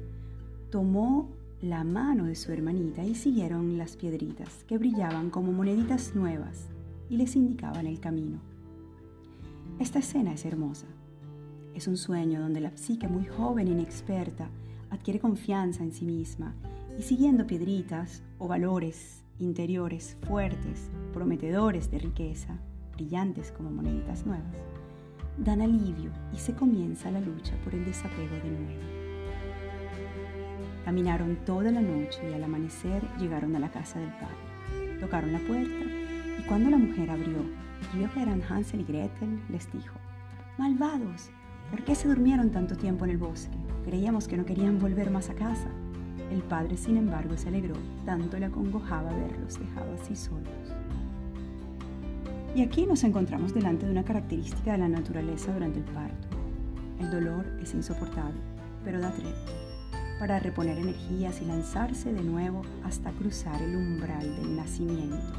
tomó la mano de su hermanita y siguieron las piedritas que brillaban como moneditas nuevas y les indicaban el camino. Esta escena es hermosa. Es un sueño donde la psique muy joven e inexperta adquiere confianza en sí misma y siguiendo piedritas o valores interiores fuertes, prometedores de riqueza, brillantes como moneditas nuevas, dan alivio y se comienza la lucha por el desapego de nuevo. Caminaron toda la noche y al amanecer llegaron a la casa del padre. Tocaron la puerta y cuando la mujer abrió y vio que eran Hansel y Gretel, les dijo, Malvados, ¿por qué se durmieron tanto tiempo en el bosque? Creíamos que no querían volver más a casa. El padre, sin embargo, se alegró, tanto le acongojaba verlos dejados así solos. Y aquí nos encontramos delante de una característica de la naturaleza durante el parto. El dolor es insoportable, pero da tregua para reponer energías y lanzarse de nuevo hasta cruzar el umbral del nacimiento.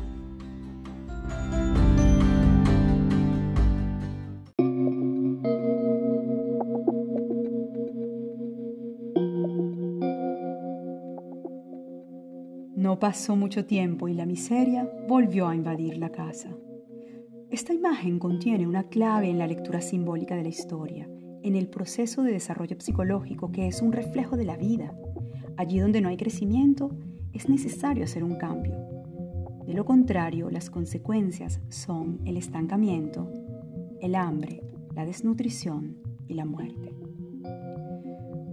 No pasó mucho tiempo y la miseria volvió a invadir la casa. Esta imagen contiene una clave en la lectura simbólica de la historia, en el proceso de desarrollo psicológico que es un reflejo de la vida. Allí donde no hay crecimiento, es necesario hacer un cambio. De lo contrario, las consecuencias son el estancamiento, el hambre, la desnutrición y la muerte.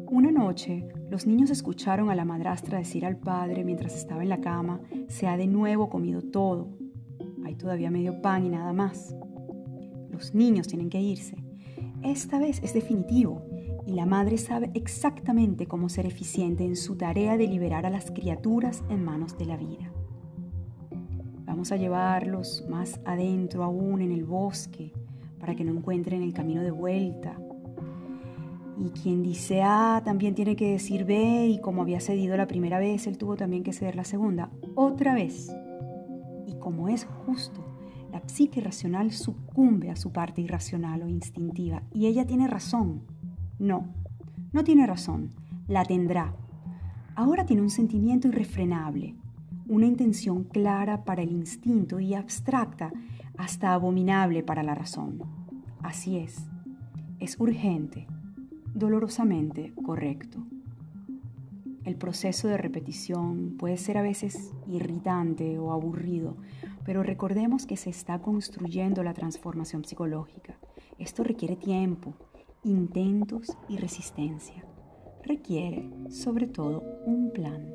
Una noche, los niños escucharon a la madrastra decir al padre mientras estaba en la cama, se ha de nuevo comido todo, hay todavía medio pan y nada más. Los niños tienen que irse. Esta vez es definitivo y la madre sabe exactamente cómo ser eficiente en su tarea de liberar a las criaturas en manos de la vida. Vamos a llevarlos más adentro aún en el bosque para que no encuentren el camino de vuelta. Y quien dice A también tiene que decir B y como había cedido la primera vez, él tuvo también que ceder la segunda. Otra vez. Y como es justo, la psique racional sucumbe a su parte irracional o instintiva y ella tiene razón. No, no tiene razón, la tendrá. Ahora tiene un sentimiento irrefrenable, una intención clara para el instinto y abstracta hasta abominable para la razón. Así es, es urgente, dolorosamente correcto. El proceso de repetición puede ser a veces irritante o aburrido, pero recordemos que se está construyendo la transformación psicológica. Esto requiere tiempo, intentos y resistencia. Requiere, sobre todo, un plan.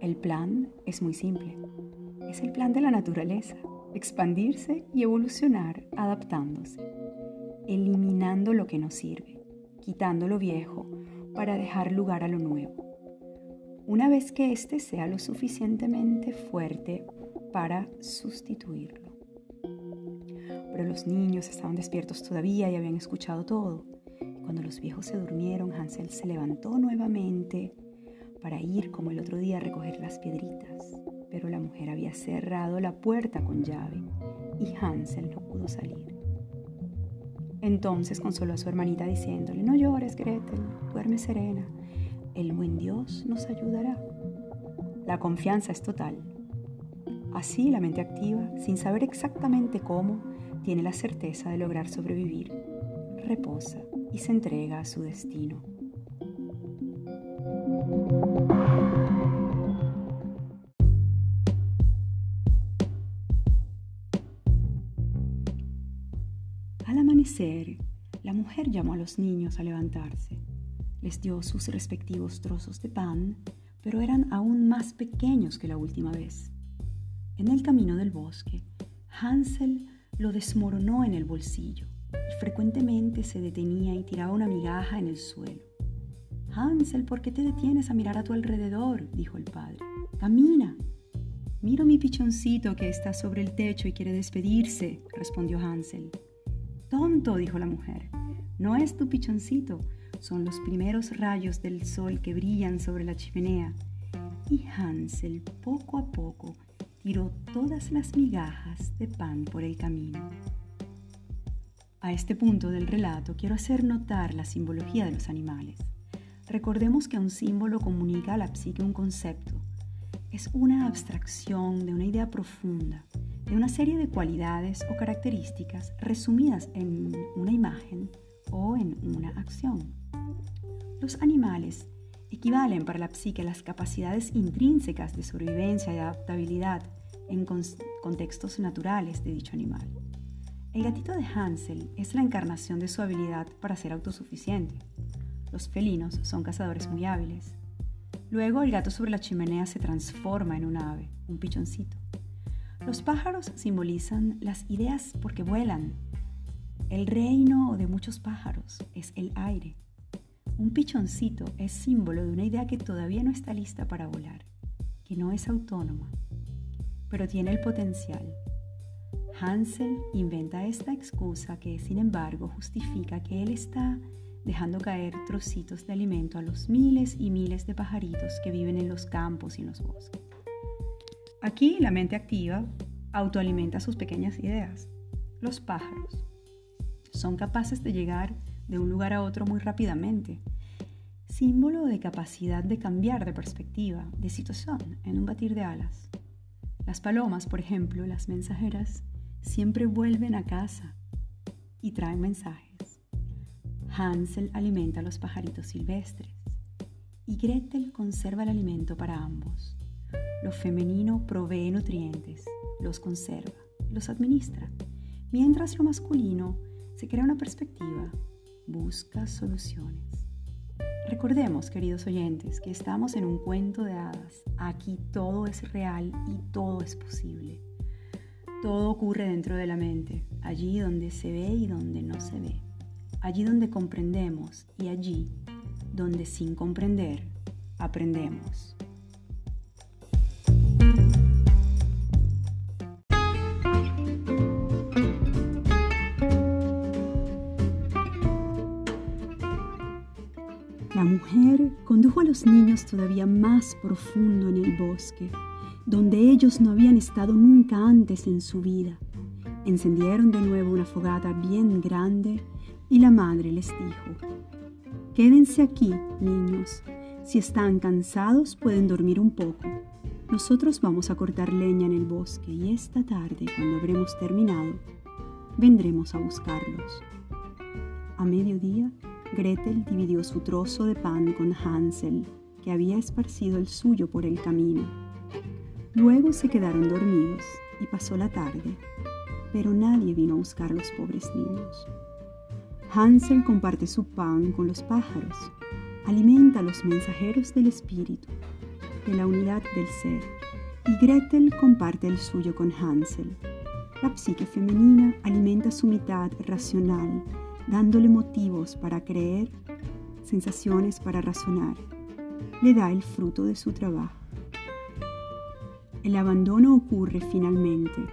El plan es muy simple. Es el plan de la naturaleza, expandirse y evolucionar adaptándose, eliminando lo que no sirve, quitando lo viejo para dejar lugar a lo nuevo. Una vez que éste sea lo suficientemente fuerte para sustituirlo. Pero los niños estaban despiertos todavía y habían escuchado todo. Cuando los viejos se durmieron, Hansel se levantó nuevamente para ir como el otro día a recoger las piedritas, pero la mujer había cerrado la puerta con llave y Hansel no pudo salir. Entonces consoló a su hermanita diciéndole, no llores Gretel, duerme serena, el buen Dios nos ayudará. La confianza es total. Así la mente activa, sin saber exactamente cómo, tiene la certeza de lograr sobrevivir, reposa y se entrega a su destino. Al amanecer, la mujer llamó a los niños a levantarse. Les dio sus respectivos trozos de pan, pero eran aún más pequeños que la última vez. En el camino del bosque, Hansel lo desmoronó en el bolsillo y frecuentemente se detenía y tiraba una migaja en el suelo. Hansel, ¿por qué te detienes a mirar a tu alrededor? dijo el padre. Camina. Miro mi pichoncito que está sobre el techo y quiere despedirse, respondió Hansel. Tonto, dijo la mujer. No es tu pichoncito, son los primeros rayos del sol que brillan sobre la chimenea. Y Hansel, poco a poco, tiró todas las migajas de pan por el camino. A este punto del relato quiero hacer notar la simbología de los animales. Recordemos que un símbolo comunica a la psique un concepto. Es una abstracción de una idea profunda, de una serie de cualidades o características resumidas en una imagen o en una acción. Los animales equivalen para la psique las capacidades intrínsecas de sobrevivencia y adaptabilidad en contextos naturales de dicho animal. El gatito de Hansel es la encarnación de su habilidad para ser autosuficiente. Los felinos son cazadores muy hábiles. Luego el gato sobre la chimenea se transforma en un ave, un pichoncito. Los pájaros simbolizan las ideas porque vuelan. El reino de muchos pájaros es el aire. Un pichoncito es símbolo de una idea que todavía no está lista para volar, que no es autónoma, pero tiene el potencial. Hansel inventa esta excusa que, sin embargo, justifica que él está dejando caer trocitos de alimento a los miles y miles de pajaritos que viven en los campos y en los bosques. Aquí la mente activa autoalimenta sus pequeñas ideas. Los pájaros son capaces de llegar de un lugar a otro muy rápidamente, símbolo de capacidad de cambiar de perspectiva, de situación, en un batir de alas. Las palomas, por ejemplo, las mensajeras, siempre vuelven a casa y traen mensajes. Hansel alimenta a los pajaritos silvestres y Gretel conserva el alimento para ambos. Lo femenino provee nutrientes, los conserva, los administra, mientras lo masculino se crea una perspectiva, busca soluciones. Recordemos, queridos oyentes, que estamos en un cuento de hadas. Aquí todo es real y todo es posible. Todo ocurre dentro de la mente, allí donde se ve y donde no se ve allí donde comprendemos y allí donde sin comprender aprendemos. Mujer condujo a los niños todavía más profundo en el bosque, donde ellos no habían estado nunca antes en su vida. Encendieron de nuevo una fogata bien grande y la madre les dijo, Quédense aquí, niños. Si están cansados pueden dormir un poco. Nosotros vamos a cortar leña en el bosque y esta tarde, cuando habremos terminado, vendremos a buscarlos. A mediodía, Gretel dividió su trozo de pan con Hansel, que había esparcido el suyo por el camino. Luego se quedaron dormidos y pasó la tarde, pero nadie vino a buscar a los pobres niños. Hansel comparte su pan con los pájaros, alimenta a los mensajeros del espíritu, de la unidad del ser, y Gretel comparte el suyo con Hansel. La psique femenina alimenta su mitad racional dándole motivos para creer, sensaciones para razonar. Le da el fruto de su trabajo. El abandono ocurre finalmente.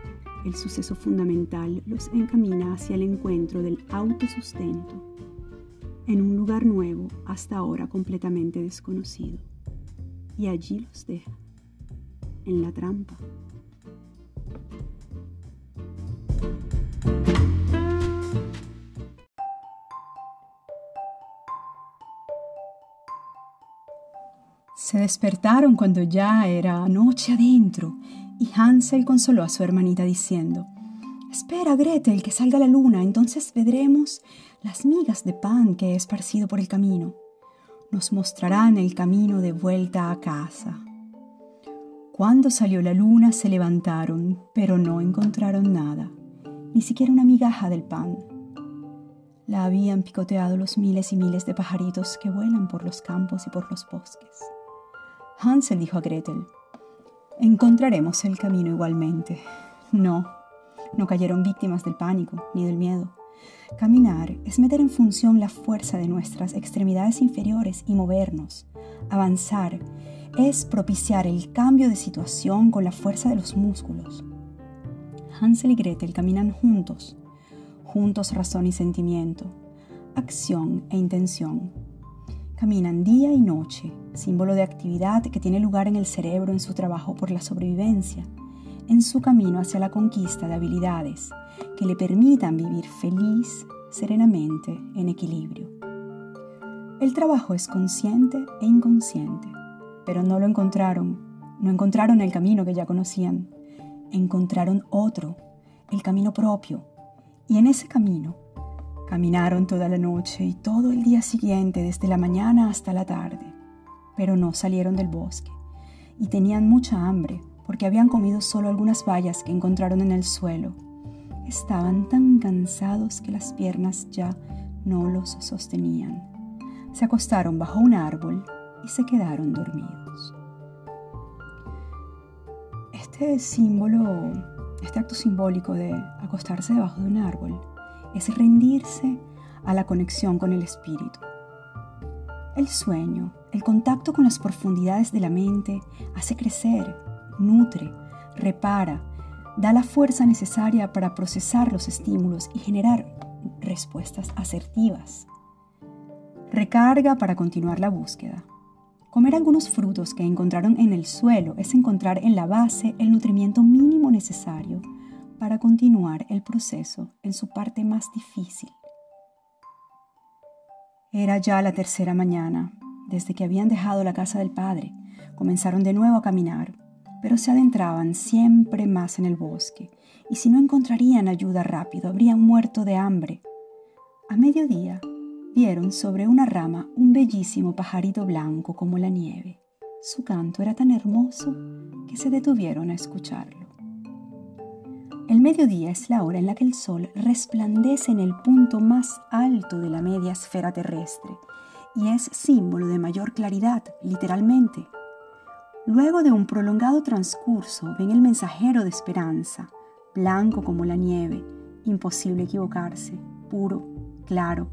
El suceso fundamental los encamina hacia el encuentro del autosustento en un lugar nuevo, hasta ahora completamente desconocido. Y allí los deja, en la trampa. Se despertaron cuando ya era noche adentro y Hansel consoló a su hermanita diciendo, Espera, Gretel, que salga la luna, entonces veremos las migas de pan que he esparcido por el camino. Nos mostrarán el camino de vuelta a casa. Cuando salió la luna se levantaron, pero no encontraron nada, ni siquiera una migaja del pan. La habían picoteado los miles y miles de pajaritos que vuelan por los campos y por los bosques. Hansel dijo a Gretel, encontraremos el camino igualmente. No, no cayeron víctimas del pánico ni del miedo. Caminar es meter en función la fuerza de nuestras extremidades inferiores y movernos. Avanzar es propiciar el cambio de situación con la fuerza de los músculos. Hansel y Gretel caminan juntos, juntos razón y sentimiento, acción e intención. Caminan día y noche, símbolo de actividad que tiene lugar en el cerebro en su trabajo por la sobrevivencia, en su camino hacia la conquista de habilidades que le permitan vivir feliz, serenamente, en equilibrio. El trabajo es consciente e inconsciente, pero no lo encontraron, no encontraron el camino que ya conocían, encontraron otro, el camino propio, y en ese camino Caminaron toda la noche y todo el día siguiente, desde la mañana hasta la tarde, pero no salieron del bosque y tenían mucha hambre porque habían comido solo algunas bayas que encontraron en el suelo. Estaban tan cansados que las piernas ya no los sostenían. Se acostaron bajo un árbol y se quedaron dormidos. Este símbolo, este acto simbólico de acostarse debajo de un árbol, es rendirse a la conexión con el espíritu. El sueño, el contacto con las profundidades de la mente, hace crecer, nutre, repara, da la fuerza necesaria para procesar los estímulos y generar respuestas asertivas. Recarga para continuar la búsqueda. Comer algunos frutos que encontraron en el suelo es encontrar en la base el nutrimiento mínimo necesario para continuar el proceso en su parte más difícil. Era ya la tercera mañana, desde que habían dejado la casa del padre, comenzaron de nuevo a caminar, pero se adentraban siempre más en el bosque, y si no encontrarían ayuda rápido, habrían muerto de hambre. A mediodía, vieron sobre una rama un bellísimo pajarito blanco como la nieve. Su canto era tan hermoso que se detuvieron a escucharlo. El mediodía es la hora en la que el sol resplandece en el punto más alto de la media esfera terrestre y es símbolo de mayor claridad, literalmente. Luego de un prolongado transcurso ven el mensajero de esperanza, blanco como la nieve, imposible equivocarse, puro, claro,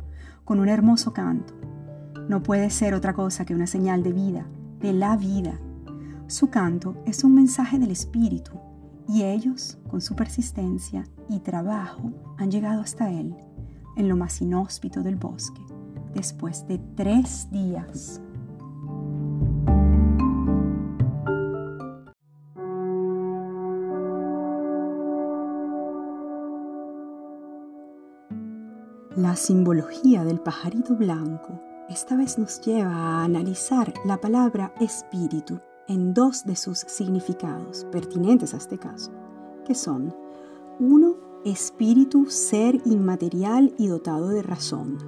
con un hermoso canto. No puede ser otra cosa que una señal de vida, de la vida. Su canto es un mensaje del Espíritu y ellos, con su persistencia y trabajo, han llegado hasta él, en lo más inhóspito del bosque, después de tres días. La simbología del pajarito blanco esta vez nos lleva a analizar la palabra espíritu en dos de sus significados pertinentes a este caso, que son, uno, espíritu, ser inmaterial y dotado de razón.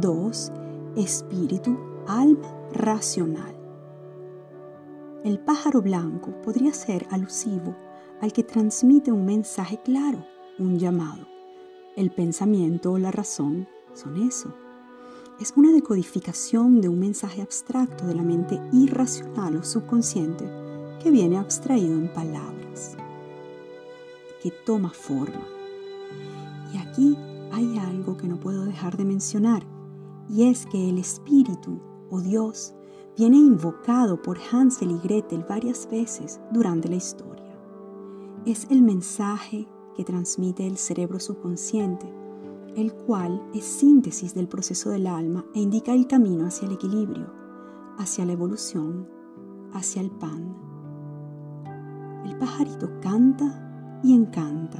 Dos, espíritu, alma racional. El pájaro blanco podría ser alusivo al que transmite un mensaje claro, un llamado. El pensamiento o la razón son eso es una decodificación de un mensaje abstracto de la mente irracional o subconsciente que viene abstraído en palabras, que toma forma. Y aquí hay algo que no puedo dejar de mencionar, y es que el espíritu o Dios viene invocado por Hansel y Gretel varias veces durante la historia. Es el mensaje que transmite el cerebro subconsciente el cual es síntesis del proceso del alma e indica el camino hacia el equilibrio, hacia la evolución, hacia el pan. El pajarito canta y encanta.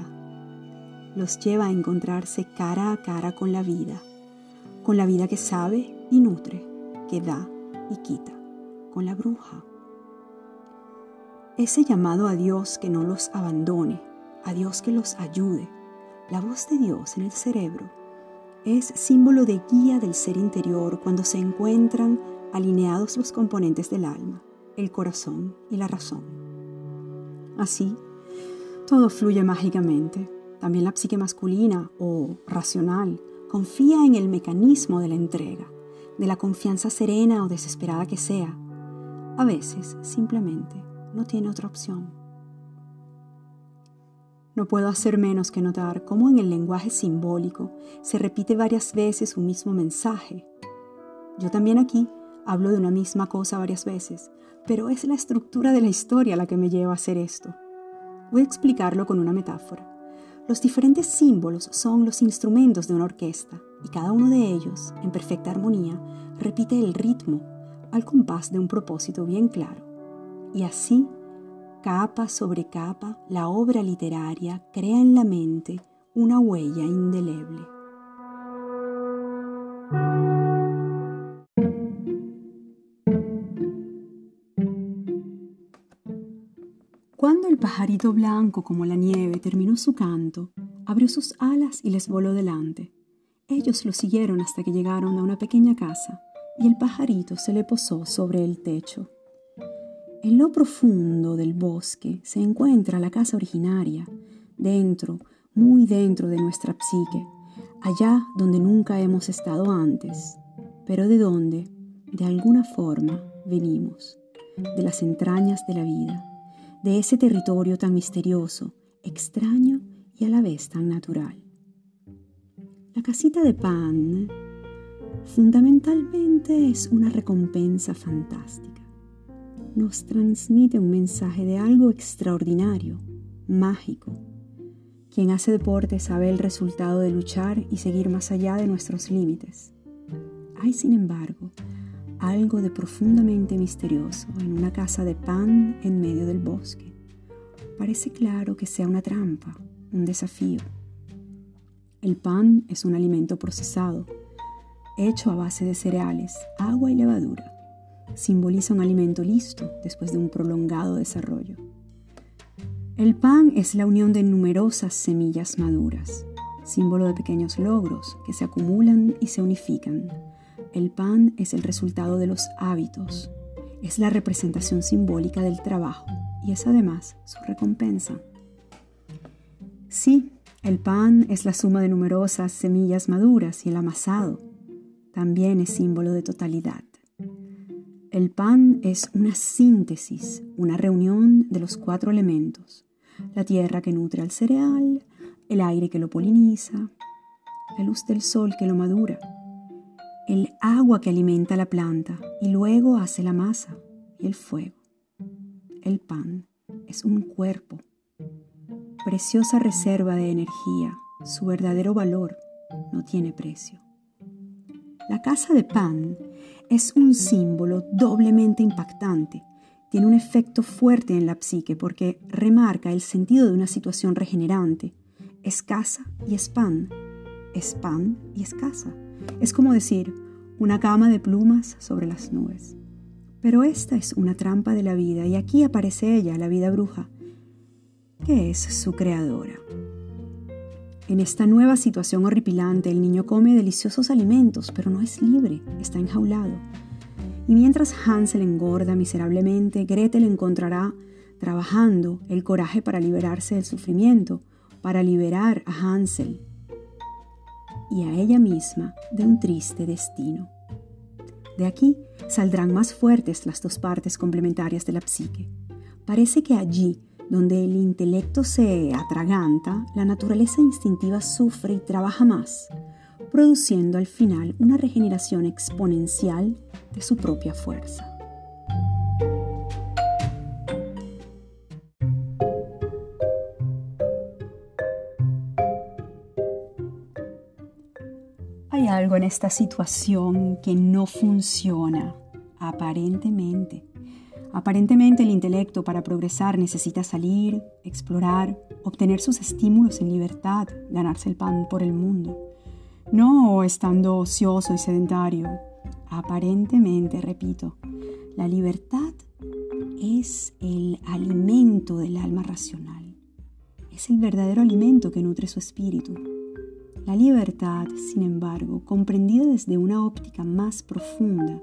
Los lleva a encontrarse cara a cara con la vida, con la vida que sabe y nutre, que da y quita, con la bruja. Ese llamado a Dios que no los abandone, a Dios que los ayude, la voz de Dios en el cerebro es símbolo de guía del ser interior cuando se encuentran alineados los componentes del alma, el corazón y la razón. Así, todo fluye mágicamente. También la psique masculina o racional confía en el mecanismo de la entrega, de la confianza serena o desesperada que sea. A veces simplemente no tiene otra opción. No puedo hacer menos que notar cómo en el lenguaje simbólico se repite varias veces un mismo mensaje. Yo también aquí hablo de una misma cosa varias veces, pero es la estructura de la historia la que me lleva a hacer esto. Voy a explicarlo con una metáfora. Los diferentes símbolos son los instrumentos de una orquesta y cada uno de ellos, en perfecta armonía, repite el ritmo al compás de un propósito bien claro. Y así capa sobre capa, la obra literaria crea en la mente una huella indeleble. Cuando el pajarito blanco como la nieve terminó su canto, abrió sus alas y les voló delante. Ellos lo siguieron hasta que llegaron a una pequeña casa y el pajarito se le posó sobre el techo. En lo profundo del bosque se encuentra la casa originaria, dentro, muy dentro de nuestra psique, allá donde nunca hemos estado antes, pero de donde, de alguna forma, venimos, de las entrañas de la vida, de ese territorio tan misterioso, extraño y a la vez tan natural. La casita de pan fundamentalmente es una recompensa fantástica nos transmite un mensaje de algo extraordinario, mágico. Quien hace deporte sabe el resultado de luchar y seguir más allá de nuestros límites. Hay, sin embargo, algo de profundamente misterioso en una casa de pan en medio del bosque. Parece claro que sea una trampa, un desafío. El pan es un alimento procesado, hecho a base de cereales, agua y levadura simboliza un alimento listo después de un prolongado desarrollo. El pan es la unión de numerosas semillas maduras, símbolo de pequeños logros que se acumulan y se unifican. El pan es el resultado de los hábitos, es la representación simbólica del trabajo y es además su recompensa. Sí, el pan es la suma de numerosas semillas maduras y el amasado también es símbolo de totalidad. El pan es una síntesis, una reunión de los cuatro elementos. La tierra que nutre al cereal, el aire que lo poliniza, la luz del sol que lo madura, el agua que alimenta la planta y luego hace la masa y el fuego. El pan es un cuerpo, preciosa reserva de energía, su verdadero valor no tiene precio. La casa de pan es un símbolo doblemente impactante. Tiene un efecto fuerte en la psique porque remarca el sentido de una situación regenerante. Es casa y es pan. Es pan y es casa. Es como decir, una cama de plumas sobre las nubes. Pero esta es una trampa de la vida y aquí aparece ella, la vida bruja, que es su creadora. En esta nueva situación horripilante, el niño come deliciosos alimentos, pero no es libre, está enjaulado. Y mientras Hansel engorda miserablemente, Gretel encontrará trabajando el coraje para liberarse del sufrimiento, para liberar a Hansel y a ella misma de un triste destino. De aquí saldrán más fuertes las dos partes complementarias de la psique. Parece que allí, donde el intelecto se atraganta, la naturaleza instintiva sufre y trabaja más, produciendo al final una regeneración exponencial de su propia fuerza. Hay algo en esta situación que no funciona, aparentemente. Aparentemente el intelecto para progresar necesita salir, explorar, obtener sus estímulos en libertad, ganarse el pan por el mundo. No estando ocioso y sedentario. Aparentemente, repito, la libertad es el alimento del alma racional. Es el verdadero alimento que nutre su espíritu. La libertad, sin embargo, comprendida desde una óptica más profunda,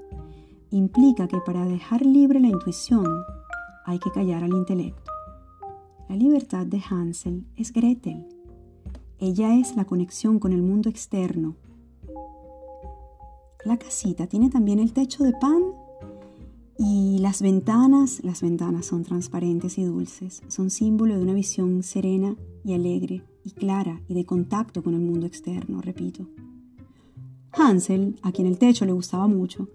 implica que para dejar libre la intuición hay que callar al intelecto. La libertad de Hansel es Gretel. Ella es la conexión con el mundo externo. La casita tiene también el techo de pan y las ventanas, las ventanas son transparentes y dulces, son símbolo de una visión serena y alegre y clara y de contacto con el mundo externo, repito. Hansel, a quien el techo le gustaba mucho,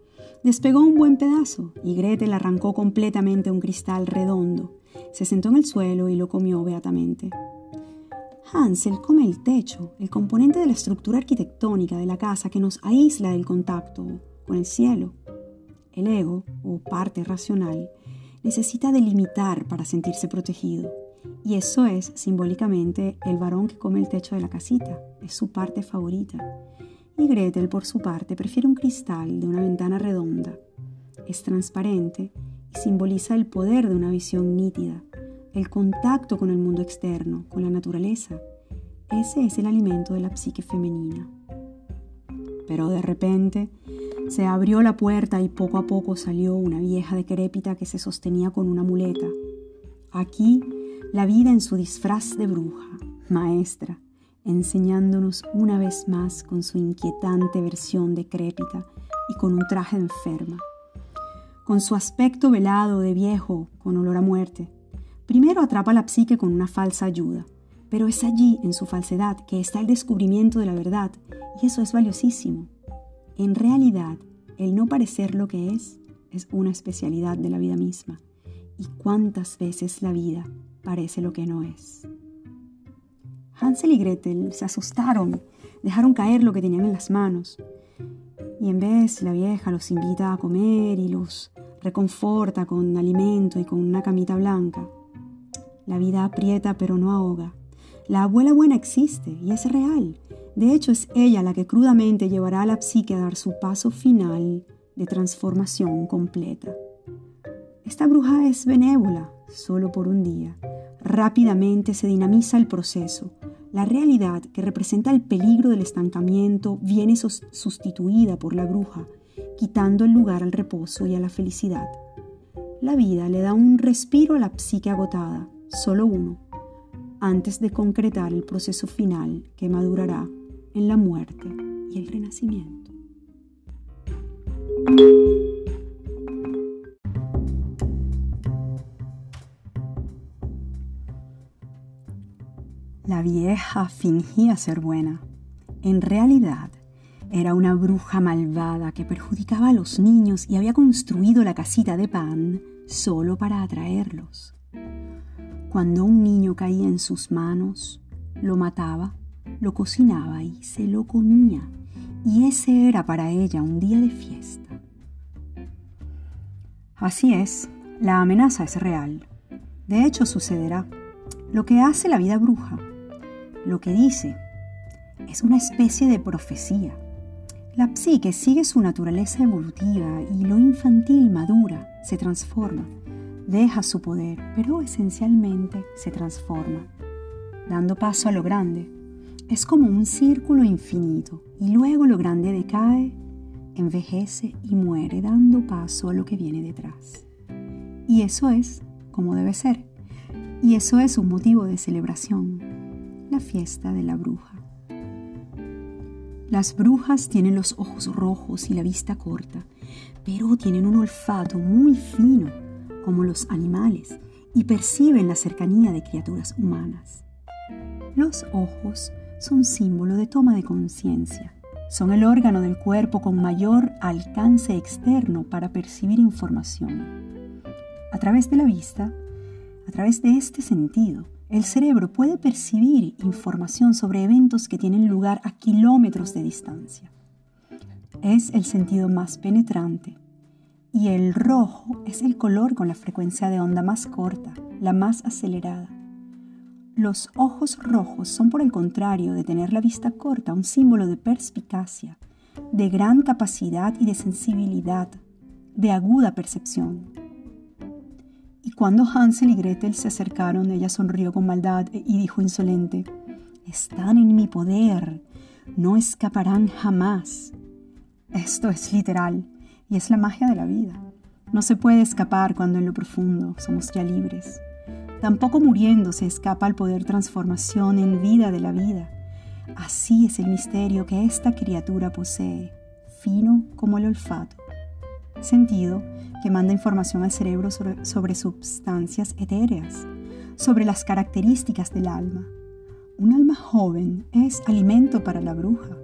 Despegó un buen pedazo y Gretel arrancó completamente un cristal redondo. Se sentó en el suelo y lo comió beatamente. Hansel come el techo, el componente de la estructura arquitectónica de la casa que nos aísla del contacto con el cielo. El ego, o parte racional, necesita delimitar para sentirse protegido. Y eso es, simbólicamente, el varón que come el techo de la casita. Es su parte favorita y Gretel, por su parte, prefiere un cristal de una ventana redonda. Es transparente y simboliza el poder de una visión nítida, el contacto con el mundo externo, con la naturaleza. Ese es el alimento de la psique femenina. Pero de repente se abrió la puerta y poco a poco salió una vieja decrépita que se sostenía con una muleta. Aquí la vida en su disfraz de bruja, maestra, enseñándonos una vez más con su inquietante versión decrépita y con un traje enferma. Con su aspecto velado de viejo, con olor a muerte, primero atrapa la psique con una falsa ayuda, pero es allí, en su falsedad, que está el descubrimiento de la verdad, y eso es valiosísimo. En realidad, el no parecer lo que es es una especialidad de la vida misma. Y cuántas veces la vida parece lo que no es. Hansel y Gretel se asustaron, dejaron caer lo que tenían en las manos. Y en vez la vieja los invita a comer y los reconforta con alimento y con una camita blanca. La vida aprieta pero no ahoga. La abuela buena existe y es real. De hecho, es ella la que crudamente llevará a la psique a dar su paso final de transformación completa. Esta bruja es benévola, solo por un día. Rápidamente se dinamiza el proceso. La realidad que representa el peligro del estancamiento viene sustituida por la bruja, quitando el lugar al reposo y a la felicidad. La vida le da un respiro a la psique agotada, solo uno, antes de concretar el proceso final que madurará en la muerte y el renacimiento. La vieja fingía ser buena. En realidad, Era una bruja malvada que perjudicaba a los niños y había construido la casita de pan solo para atraerlos. Cuando un niño caía en sus manos, lo mataba, lo cocinaba y se lo comía. Y ese era para ella un día de fiesta. Así es, la amenaza es real. De hecho, sucederá. Lo que hace la vida bruja, lo que dice, es una especie de profecía. La psique sigue su naturaleza evolutiva y lo infantil madura, se transforma, deja su poder, pero esencialmente se transforma, dando paso a lo grande. Es como un círculo infinito y luego lo grande decae, envejece y muere, dando paso a lo que viene detrás. Y eso es como debe ser. Y eso es un motivo de celebración, la fiesta de la bruja. Las brujas tienen los ojos rojos y la vista corta, pero tienen un olfato muy fino, como los animales, y perciben la cercanía de criaturas humanas. Los ojos son símbolo de toma de conciencia. Son el órgano del cuerpo con mayor alcance externo para percibir información. A través de la vista, a través de este sentido, el cerebro puede percibir información sobre eventos que tienen lugar a kilómetros de distancia. Es el sentido más penetrante y el rojo es el color con la frecuencia de onda más corta, la más acelerada. Los ojos rojos son por el contrario de tener la vista corta un símbolo de perspicacia, de gran capacidad y de sensibilidad, de aguda percepción. Cuando Hansel y Gretel se acercaron, ella sonrió con maldad y dijo insolente, Están en mi poder, no escaparán jamás. Esto es literal y es la magia de la vida. No se puede escapar cuando en lo profundo somos ya libres. Tampoco muriendo se escapa al poder transformación en vida de la vida. Así es el misterio que esta criatura posee, fino como el olfato. Sentido que manda información al cerebro sobre, substancias etéreas, sobre las características del alma. Un alma joven es alimento para la bruja,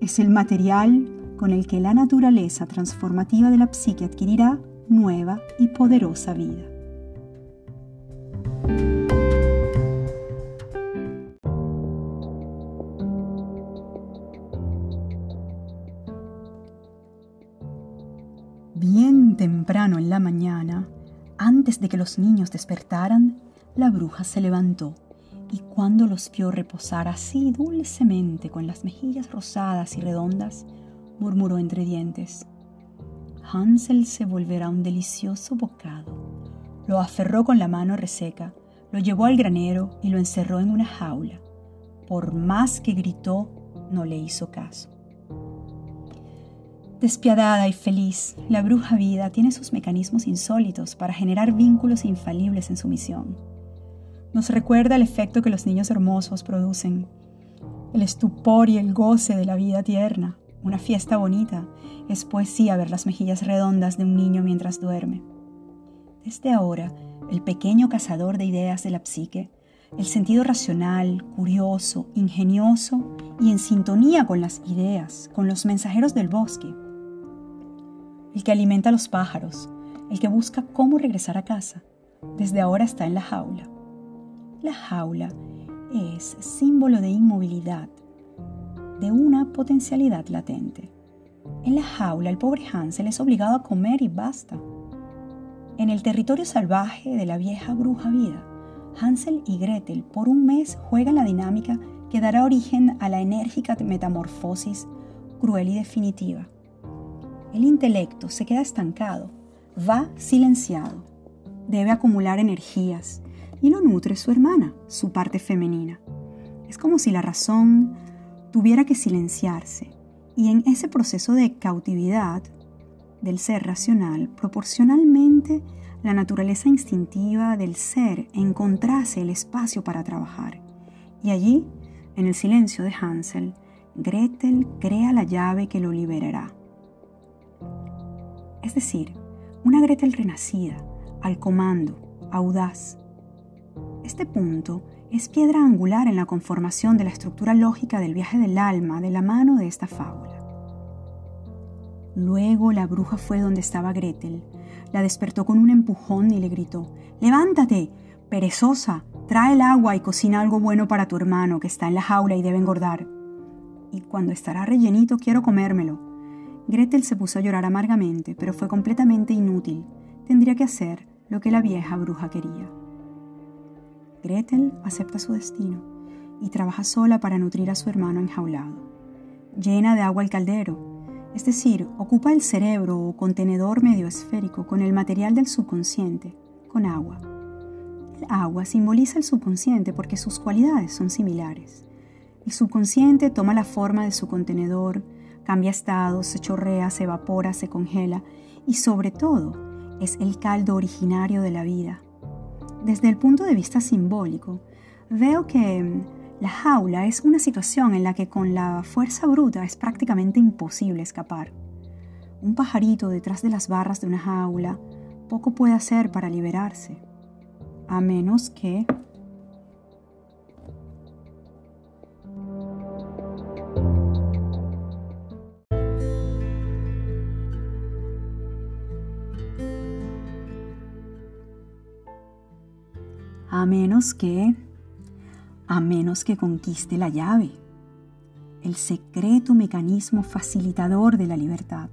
es el material con el que la naturaleza transformativa de la psique adquirirá nueva y poderosa vida. En la mañana, antes de que los niños despertaran, la bruja se levantó y cuando los vio reposar así dulcemente con las mejillas rosadas y redondas, murmuró entre dientes. Hansel se volverá un delicioso bocado. Lo aferró con la mano reseca, lo llevó al granero y lo encerró en una jaula. Por más que gritó, no le hizo caso. Despiadada y feliz, la bruja vida tiene sus mecanismos insólitos para generar vínculos infalibles en su misión. Nos recuerda el efecto que los niños hermosos producen, el estupor y el goce de la vida tierna, una fiesta bonita, es poesía ver las mejillas redondas de un niño mientras duerme. Desde ahora, el pequeño cazador de ideas de la psique, el sentido racional, curioso, ingenioso y en sintonía con las ideas, con los mensajeros del bosque, el que alimenta a los pájaros, el que busca cómo regresar a casa, desde ahora está en la jaula. La jaula es símbolo de inmovilidad, de una potencialidad latente. En la jaula el pobre Hansel es obligado a comer y basta. En el territorio salvaje de la vieja bruja vida, Hansel y Gretel por un mes juegan la dinámica que dará origen a la enérgica metamorfosis cruel y definitiva el intelecto se queda estancado, va silenciado, debe acumular energías y lo nutre su hermana, su parte femenina. Es como si la razón tuviera que silenciarse y en ese proceso de cautividad del ser racional, proporcionalmente la naturaleza instintiva del ser encontrase el espacio para trabajar. Y allí, en el silencio de Hansel, Gretel crea la llave que lo liberará es decir, una Gretel renacida, al comando, audaz. Este punto es piedra angular en la conformación de la estructura lógica del viaje del alma de la mano de esta fábula. Luego la bruja fue donde estaba Gretel, la despertó con un empujón y le gritó, Levántate, perezosa, trae el agua y cocina algo bueno para tu hermano que está en la jaula y debe engordar. Y cuando estará rellenito quiero comérmelo. Gretel se puso a llorar amargamente, pero fue completamente inútil. Tendría que hacer lo que la vieja bruja quería. Gretel acepta su destino y trabaja sola para nutrir a su hermano enjaulado. Llena de agua el caldero, es decir, ocupa el cerebro o contenedor medio esférico con el material del subconsciente, con agua. El agua simboliza el subconsciente porque sus cualidades son similares. El subconsciente toma la forma de su contenedor, cambia estado, se chorrea, se evapora, se congela y sobre todo es el caldo originario de la vida. Desde el punto de vista simbólico, veo que mm, la jaula es una situación en la que con la fuerza bruta es prácticamente imposible escapar. Un pajarito detrás de las barras de una jaula poco puede hacer para liberarse, a menos que a menos que, a menos que conquiste la llave, el secreto mecanismo facilitador de la libertad.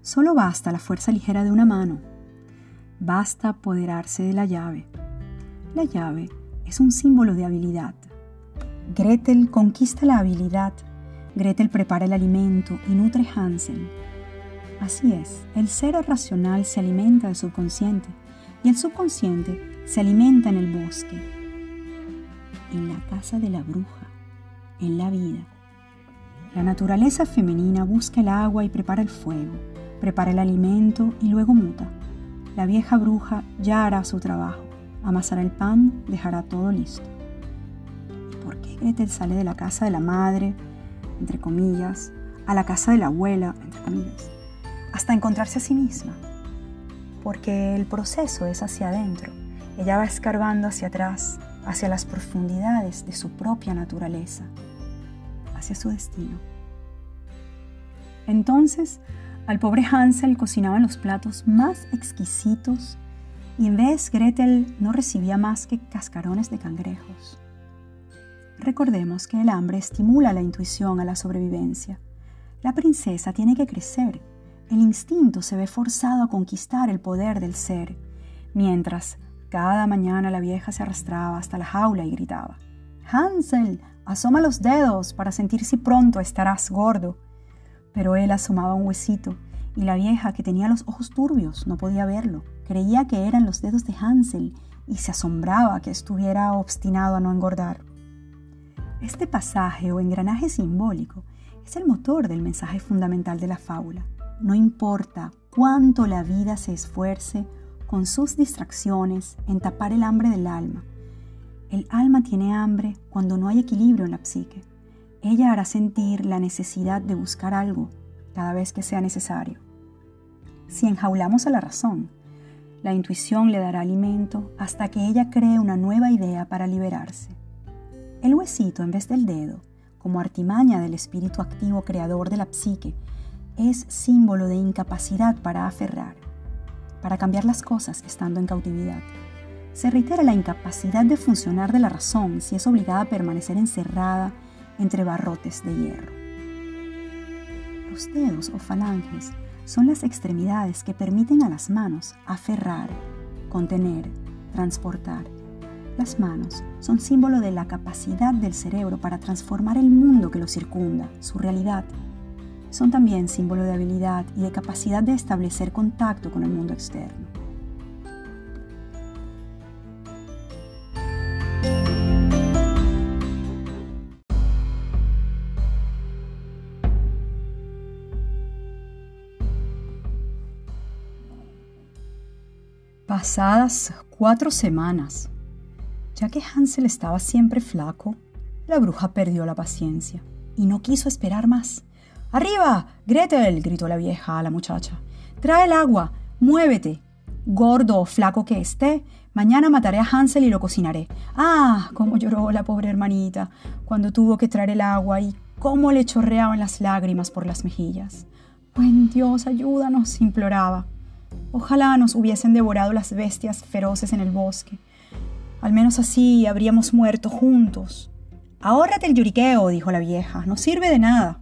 Solo basta la fuerza ligera de una mano, basta apoderarse de la llave. La llave es un símbolo de habilidad. Gretel conquista la habilidad, Gretel prepara el alimento y nutre Hansel. Así es, el ser racional se alimenta del subconsciente y el subconsciente se alimenta en el bosque, en la casa de la bruja, en la vida. La naturaleza femenina busca el agua y prepara el fuego, prepara el alimento y luego muta. La vieja bruja ya hará su trabajo, amasará el pan, dejará todo listo. ¿Y por qué Gretel sale de la casa de la madre, entre comillas, a la casa de la abuela, entre comillas, hasta encontrarse a sí misma? Porque el proceso es hacia adentro ella va escarbando hacia atrás, hacia las profundidades de su propia naturaleza, hacia su destino. Entonces, al pobre Hansel cocinaban los platos más exquisitos y en vez Gretel no recibía más que cascarones de cangrejos. Recordemos que el hambre estimula la intuición a la sobrevivencia. La princesa tiene que crecer. El instinto se ve forzado a conquistar el poder del ser, mientras cada mañana la vieja se arrastraba hasta la jaula y gritaba, Hansel, asoma los dedos para sentir si pronto estarás gordo. Pero él asomaba un huesito y la vieja, que tenía los ojos turbios, no podía verlo. Creía que eran los dedos de Hansel y se asombraba que estuviera obstinado a no engordar. Este pasaje o engranaje simbólico es el motor del mensaje fundamental de la fábula. No importa cuánto la vida se esfuerce con sus distracciones en tapar el hambre del alma. El alma tiene hambre cuando no hay equilibrio en la psique. Ella hará sentir la necesidad de buscar algo cada vez que sea necesario. Si enjaulamos a la razón, la intuición le dará alimento hasta que ella cree una nueva idea para liberarse. El huesito en vez del dedo, como artimaña del espíritu activo creador de la psique, es símbolo de incapacidad para aferrar para cambiar las cosas estando en cautividad. Se reitera la incapacidad de funcionar de la razón si es obligada a permanecer encerrada entre barrotes de hierro. Los dedos o falanges son las extremidades que permiten a las manos aferrar, contener, transportar. Las manos son símbolo de la capacidad del cerebro para transformar el mundo que lo circunda, su realidad, son también símbolo de habilidad y de capacidad de establecer contacto con el mundo externo. Pasadas cuatro semanas, ya que Hansel estaba siempre flaco, la bruja perdió la paciencia y no quiso esperar más. Arriba, Gretel, gritó la vieja a la muchacha. Trae el agua, muévete. Gordo o flaco que esté, mañana mataré a Hansel y lo cocinaré. Ah, cómo lloró la pobre hermanita cuando tuvo que traer el agua y cómo le chorreaban las lágrimas por las mejillas. Buen Dios, ayúdanos, imploraba. Ojalá nos hubiesen devorado las bestias feroces en el bosque. Al menos así habríamos muerto juntos. Ahórrate el lloriqueo, dijo la vieja, no sirve de nada.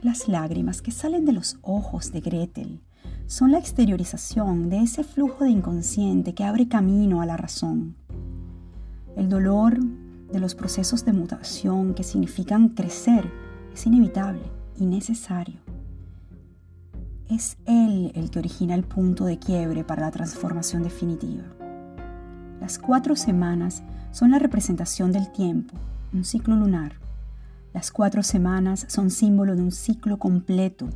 Las lágrimas que salen de los ojos de Gretel son la exteriorización de ese flujo de inconsciente que abre camino a la razón. El dolor de los procesos de mutación que significan crecer es inevitable y necesario. Es Él el que origina el punto de quiebre para la transformación definitiva. Las cuatro semanas son la representación del tiempo, un ciclo lunar. Las cuatro semanas son símbolo de un ciclo completo.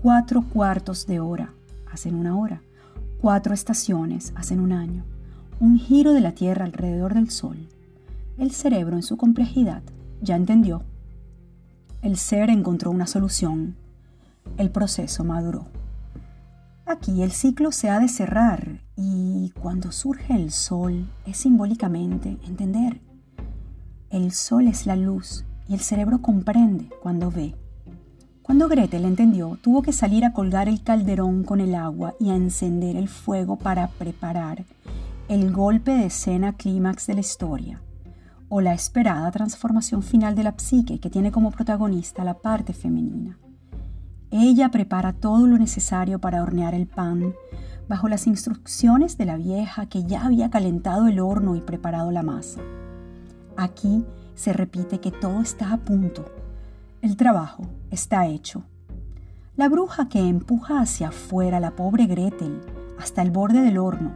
Cuatro cuartos de hora hacen una hora. Cuatro estaciones hacen un año. Un giro de la Tierra alrededor del Sol. El cerebro en su complejidad ya entendió. El ser encontró una solución. El proceso maduró. Aquí el ciclo se ha de cerrar y cuando surge el sol es simbólicamente entender. El sol es la luz y el cerebro comprende cuando ve. Cuando Gretel entendió, tuvo que salir a colgar el calderón con el agua y a encender el fuego para preparar el golpe de escena clímax de la historia, o la esperada transformación final de la psique que tiene como protagonista la parte femenina. Ella prepara todo lo necesario para hornear el pan, bajo las instrucciones de la vieja que ya había calentado el horno y preparado la masa. Aquí se repite que todo está a punto. El trabajo está hecho. La bruja que empuja hacia afuera a la pobre Gretel hasta el borde del horno,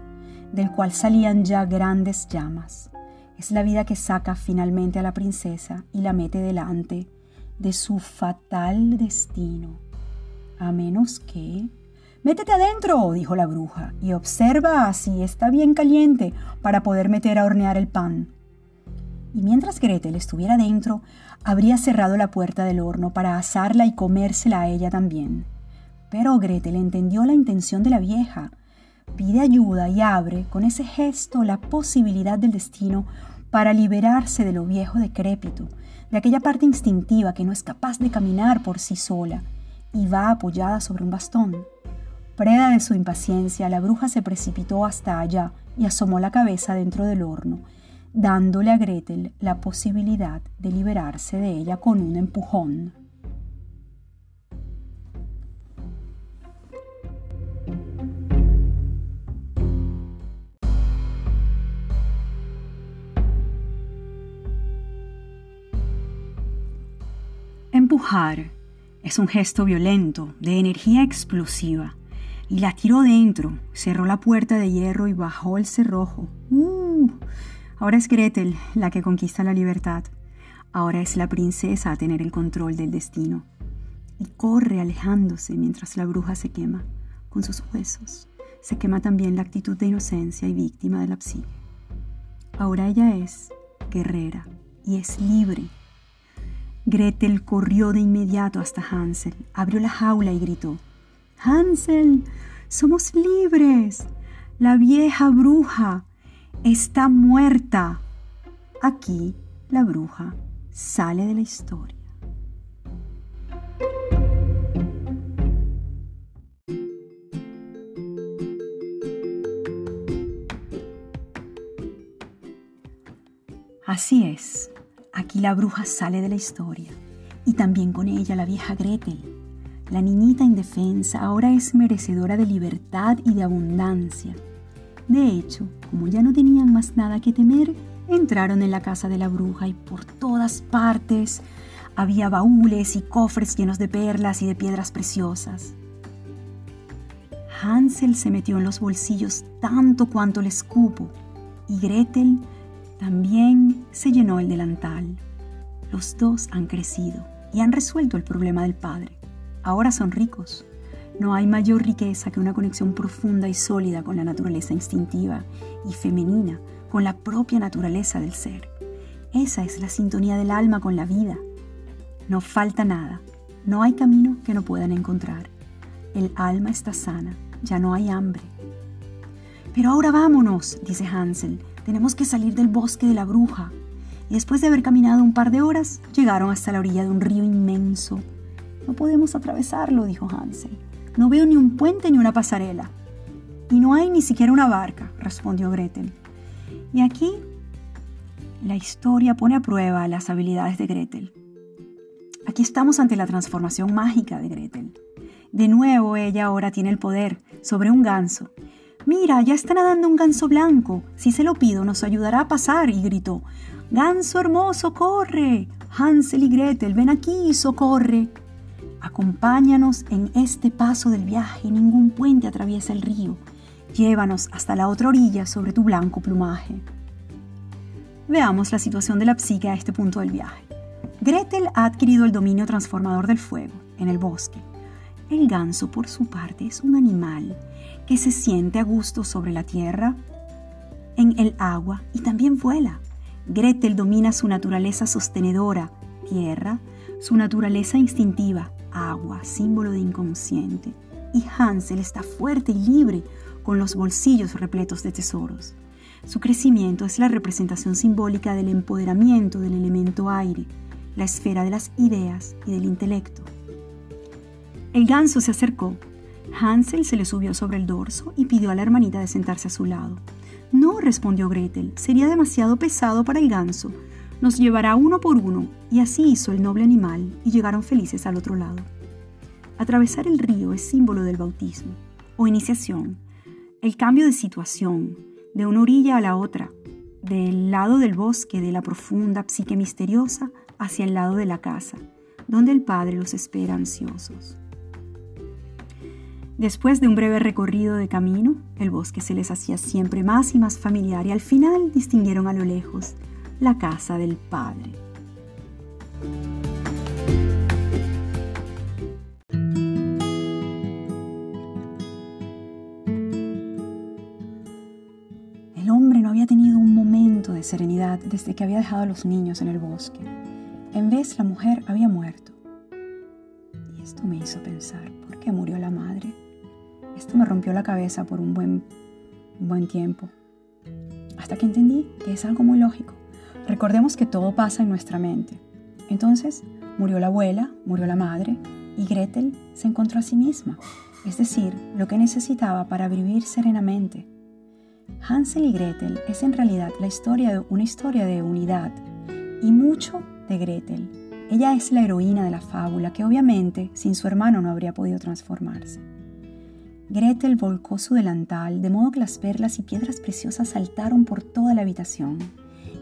del cual salían ya grandes llamas, es la vida que saca finalmente a la princesa y la mete delante de su fatal destino a menos que... Métete adentro, dijo la bruja, y observa si está bien caliente para poder meter a hornear el pan. Y mientras Gretel estuviera dentro, habría cerrado la puerta del horno para asarla y comérsela a ella también. Pero Gretel entendió la intención de la vieja. Pide ayuda y abre con ese gesto la posibilidad del destino para liberarse de lo viejo decrépito, de aquella parte instintiva que no es capaz de caminar por sí sola y va apoyada sobre un bastón. Preda de su impaciencia, la bruja se precipitó hasta allá y asomó la cabeza dentro del horno, dándole a Gretel la posibilidad de liberarse de ella con un empujón. Empujar es un gesto violento, de energía explosiva. Y la tiró dentro, cerró la puerta de hierro y bajó el cerrojo. ¡Uh! Ahora es Gretel la que conquista la libertad. Ahora es la princesa a tener el control del destino. Y corre alejándose mientras la bruja se quema con sus huesos. Se quema también la actitud de inocencia y víctima de la. Ahora ella es guerrera y es libre Gretel corrió de inmediato hasta Hansel, abrió la jaula y gritó, Hansel, somos libres. La vieja bruja está muerta. Aquí la bruja sale de la historia. Así es, Aquí la bruja sale de la historia y también con ella la vieja Gretel. La niñita indefensa ahora es merecedora de libertad y de abundancia. De hecho, como ya no tenían más nada que temer, entraron en la casa de la bruja y por todas partes había baúles y cofres llenos de perlas y de piedras preciosas. Hansel se metió en los bolsillos tanto cuanto le escupo y Gretel también se llenó el delantal. Los dos han crecido y han resuelto el problema del padre. Ahora son ricos. No hay mayor riqueza que una conexión profunda y sólida con la naturaleza instintiva y femenina, con la propia naturaleza del ser. Esa es la sintonía del alma con la vida. No falta nada, no hay camino que no puedan encontrar. El alma está sana, ya no hay hambre. Pero ahora vámonos, dice Hansel, tenemos que salir del bosque de la bruja. Y después de haber caminado un par de horas, llegaron hasta la orilla de un río inmenso, No podemos atravesarlo, dijo Hansel. No veo ni un puente ni una pasarela. Y no hay ni siquiera una barca, respondió Gretel. Y aquí la historia pone a prueba las habilidades de Gretel. Aquí estamos ante la transformación mágica de Gretel. De nuevo ella ahora tiene el poder sobre un ganso. Mira, ya está nadando un ganso blanco. Si se lo pido, nos ayudará a pasar. Y gritó, Ganso hermoso, corre. Hansel y Gretel, ven aquí, socorre. Acompáñanos en este paso del viaje. Ningún puente atraviesa el río. Llévanos hasta la otra orilla sobre tu blanco plumaje. Veamos la situación de la psique a este punto del viaje. Gretel ha adquirido el dominio transformador del fuego en el bosque. El ganso, por su parte, es un animal que se siente a gusto sobre la tierra, en el agua y también vuela. Gretel domina su naturaleza sostenedora, tierra, su naturaleza instintiva, agua, símbolo de inconsciente. Y Hansel está fuerte y libre, con los bolsillos repletos de tesoros. Su crecimiento es la representación simbólica del empoderamiento del elemento aire, la esfera de las ideas y del intelecto. El ganso se acercó. Hansel se le subió sobre el dorso y pidió a la hermanita de sentarse a su lado. No, respondió Gretel, sería demasiado pesado para el ganso. Nos llevará uno por uno, y así hizo el noble animal, y llegaron felices al otro lado. Atravesar el río es símbolo del bautismo, o iniciación, el cambio de situación, de una orilla a la otra, del lado del bosque de la profunda psique misteriosa hacia el lado de la casa, donde el Padre los espera ansiosos. Después de un breve recorrido de camino, el bosque se les hacía siempre más y más familiar y al final distinguieron a lo lejos la casa del Padre. serenidad desde que había dejado a los niños en el bosque. En vez, la mujer había muerto. Y esto me hizo pensar, ¿por qué murió la madre? Esto me rompió la cabeza por un buen, un buen tiempo. Hasta que entendí que es algo muy lógico. Recordemos que todo pasa en nuestra mente. Entonces, murió la abuela, murió la madre, y Gretel se encontró a sí misma, es decir, lo que necesitaba para vivir serenamente Hansel y Gretel es en realidad una historia de unidad y mucho de Gretel. Ella es la heroína de la fábula que obviamente sin su hermano no habría podido transformarse. Gretel volcó su delantal de modo que las perlas y piedras preciosas saltaron por toda la habitación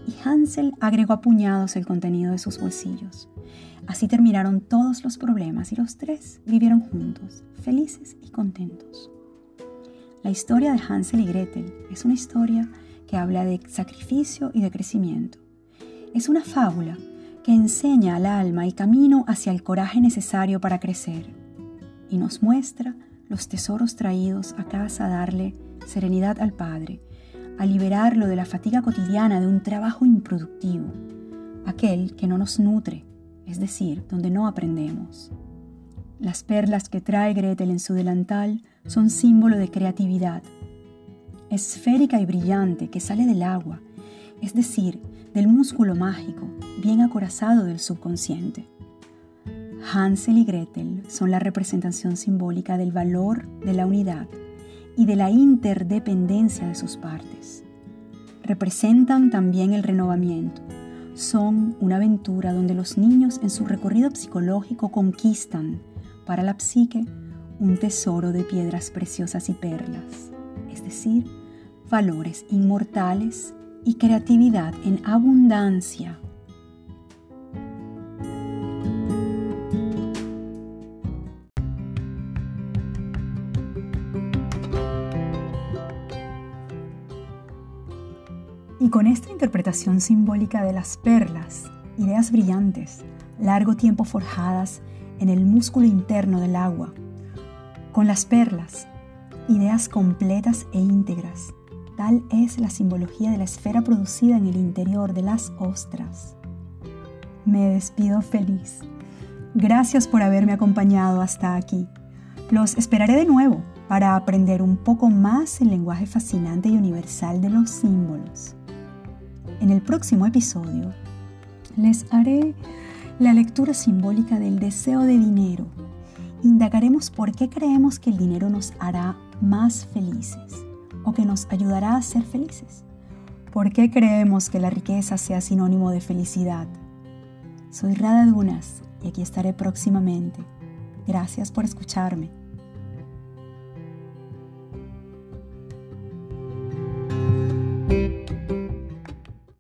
y Hansel agregó a puñados el contenido de sus bolsillos. Así terminaron todos los problemas y los tres vivieron juntos, felices y contentos. La historia de Hansel y Gretel es una historia que habla de sacrificio y de crecimiento. Es una fábula que enseña al alma el camino hacia el coraje necesario para crecer y nos muestra los tesoros traídos a casa a darle serenidad al Padre, a liberarlo de la fatiga cotidiana de un trabajo improductivo, aquel que no nos nutre, es decir, donde no aprendemos. Las perlas que trae Gretel en su delantal son símbolo de creatividad, esférica y brillante que sale del agua, es decir, del músculo mágico, bien acorazado del subconsciente. Hansel y Gretel son la representación simbólica del valor de la unidad y de la interdependencia de sus partes. Representan también el renovamiento. Son una aventura donde los niños en su recorrido psicológico conquistan para la psique un tesoro de piedras preciosas y perlas, es decir, valores inmortales y creatividad en abundancia. Con esta interpretación simbólica de las perlas, ideas brillantes, largo tiempo forjadas en el músculo interno del agua, con las perlas, ideas completas e íntegras. Tal es la simbología de la esfera producida en el interior de las ostras. Me despido feliz. Gracias por haberme acompañado hasta aquí. Los esperaré de nuevo para aprender un poco más el lenguaje fascinante y universal de los símbolos. En el próximo episodio les haré la lectura simbólica del deseo de dinero. Indagaremos por qué creemos que el dinero nos hará más felices o que nos ayudará a ser felices. ¿Por qué creemos que la riqueza sea sinónimo de felicidad? Soy Rada Dunas y aquí estaré próximamente. Gracias por escucharme.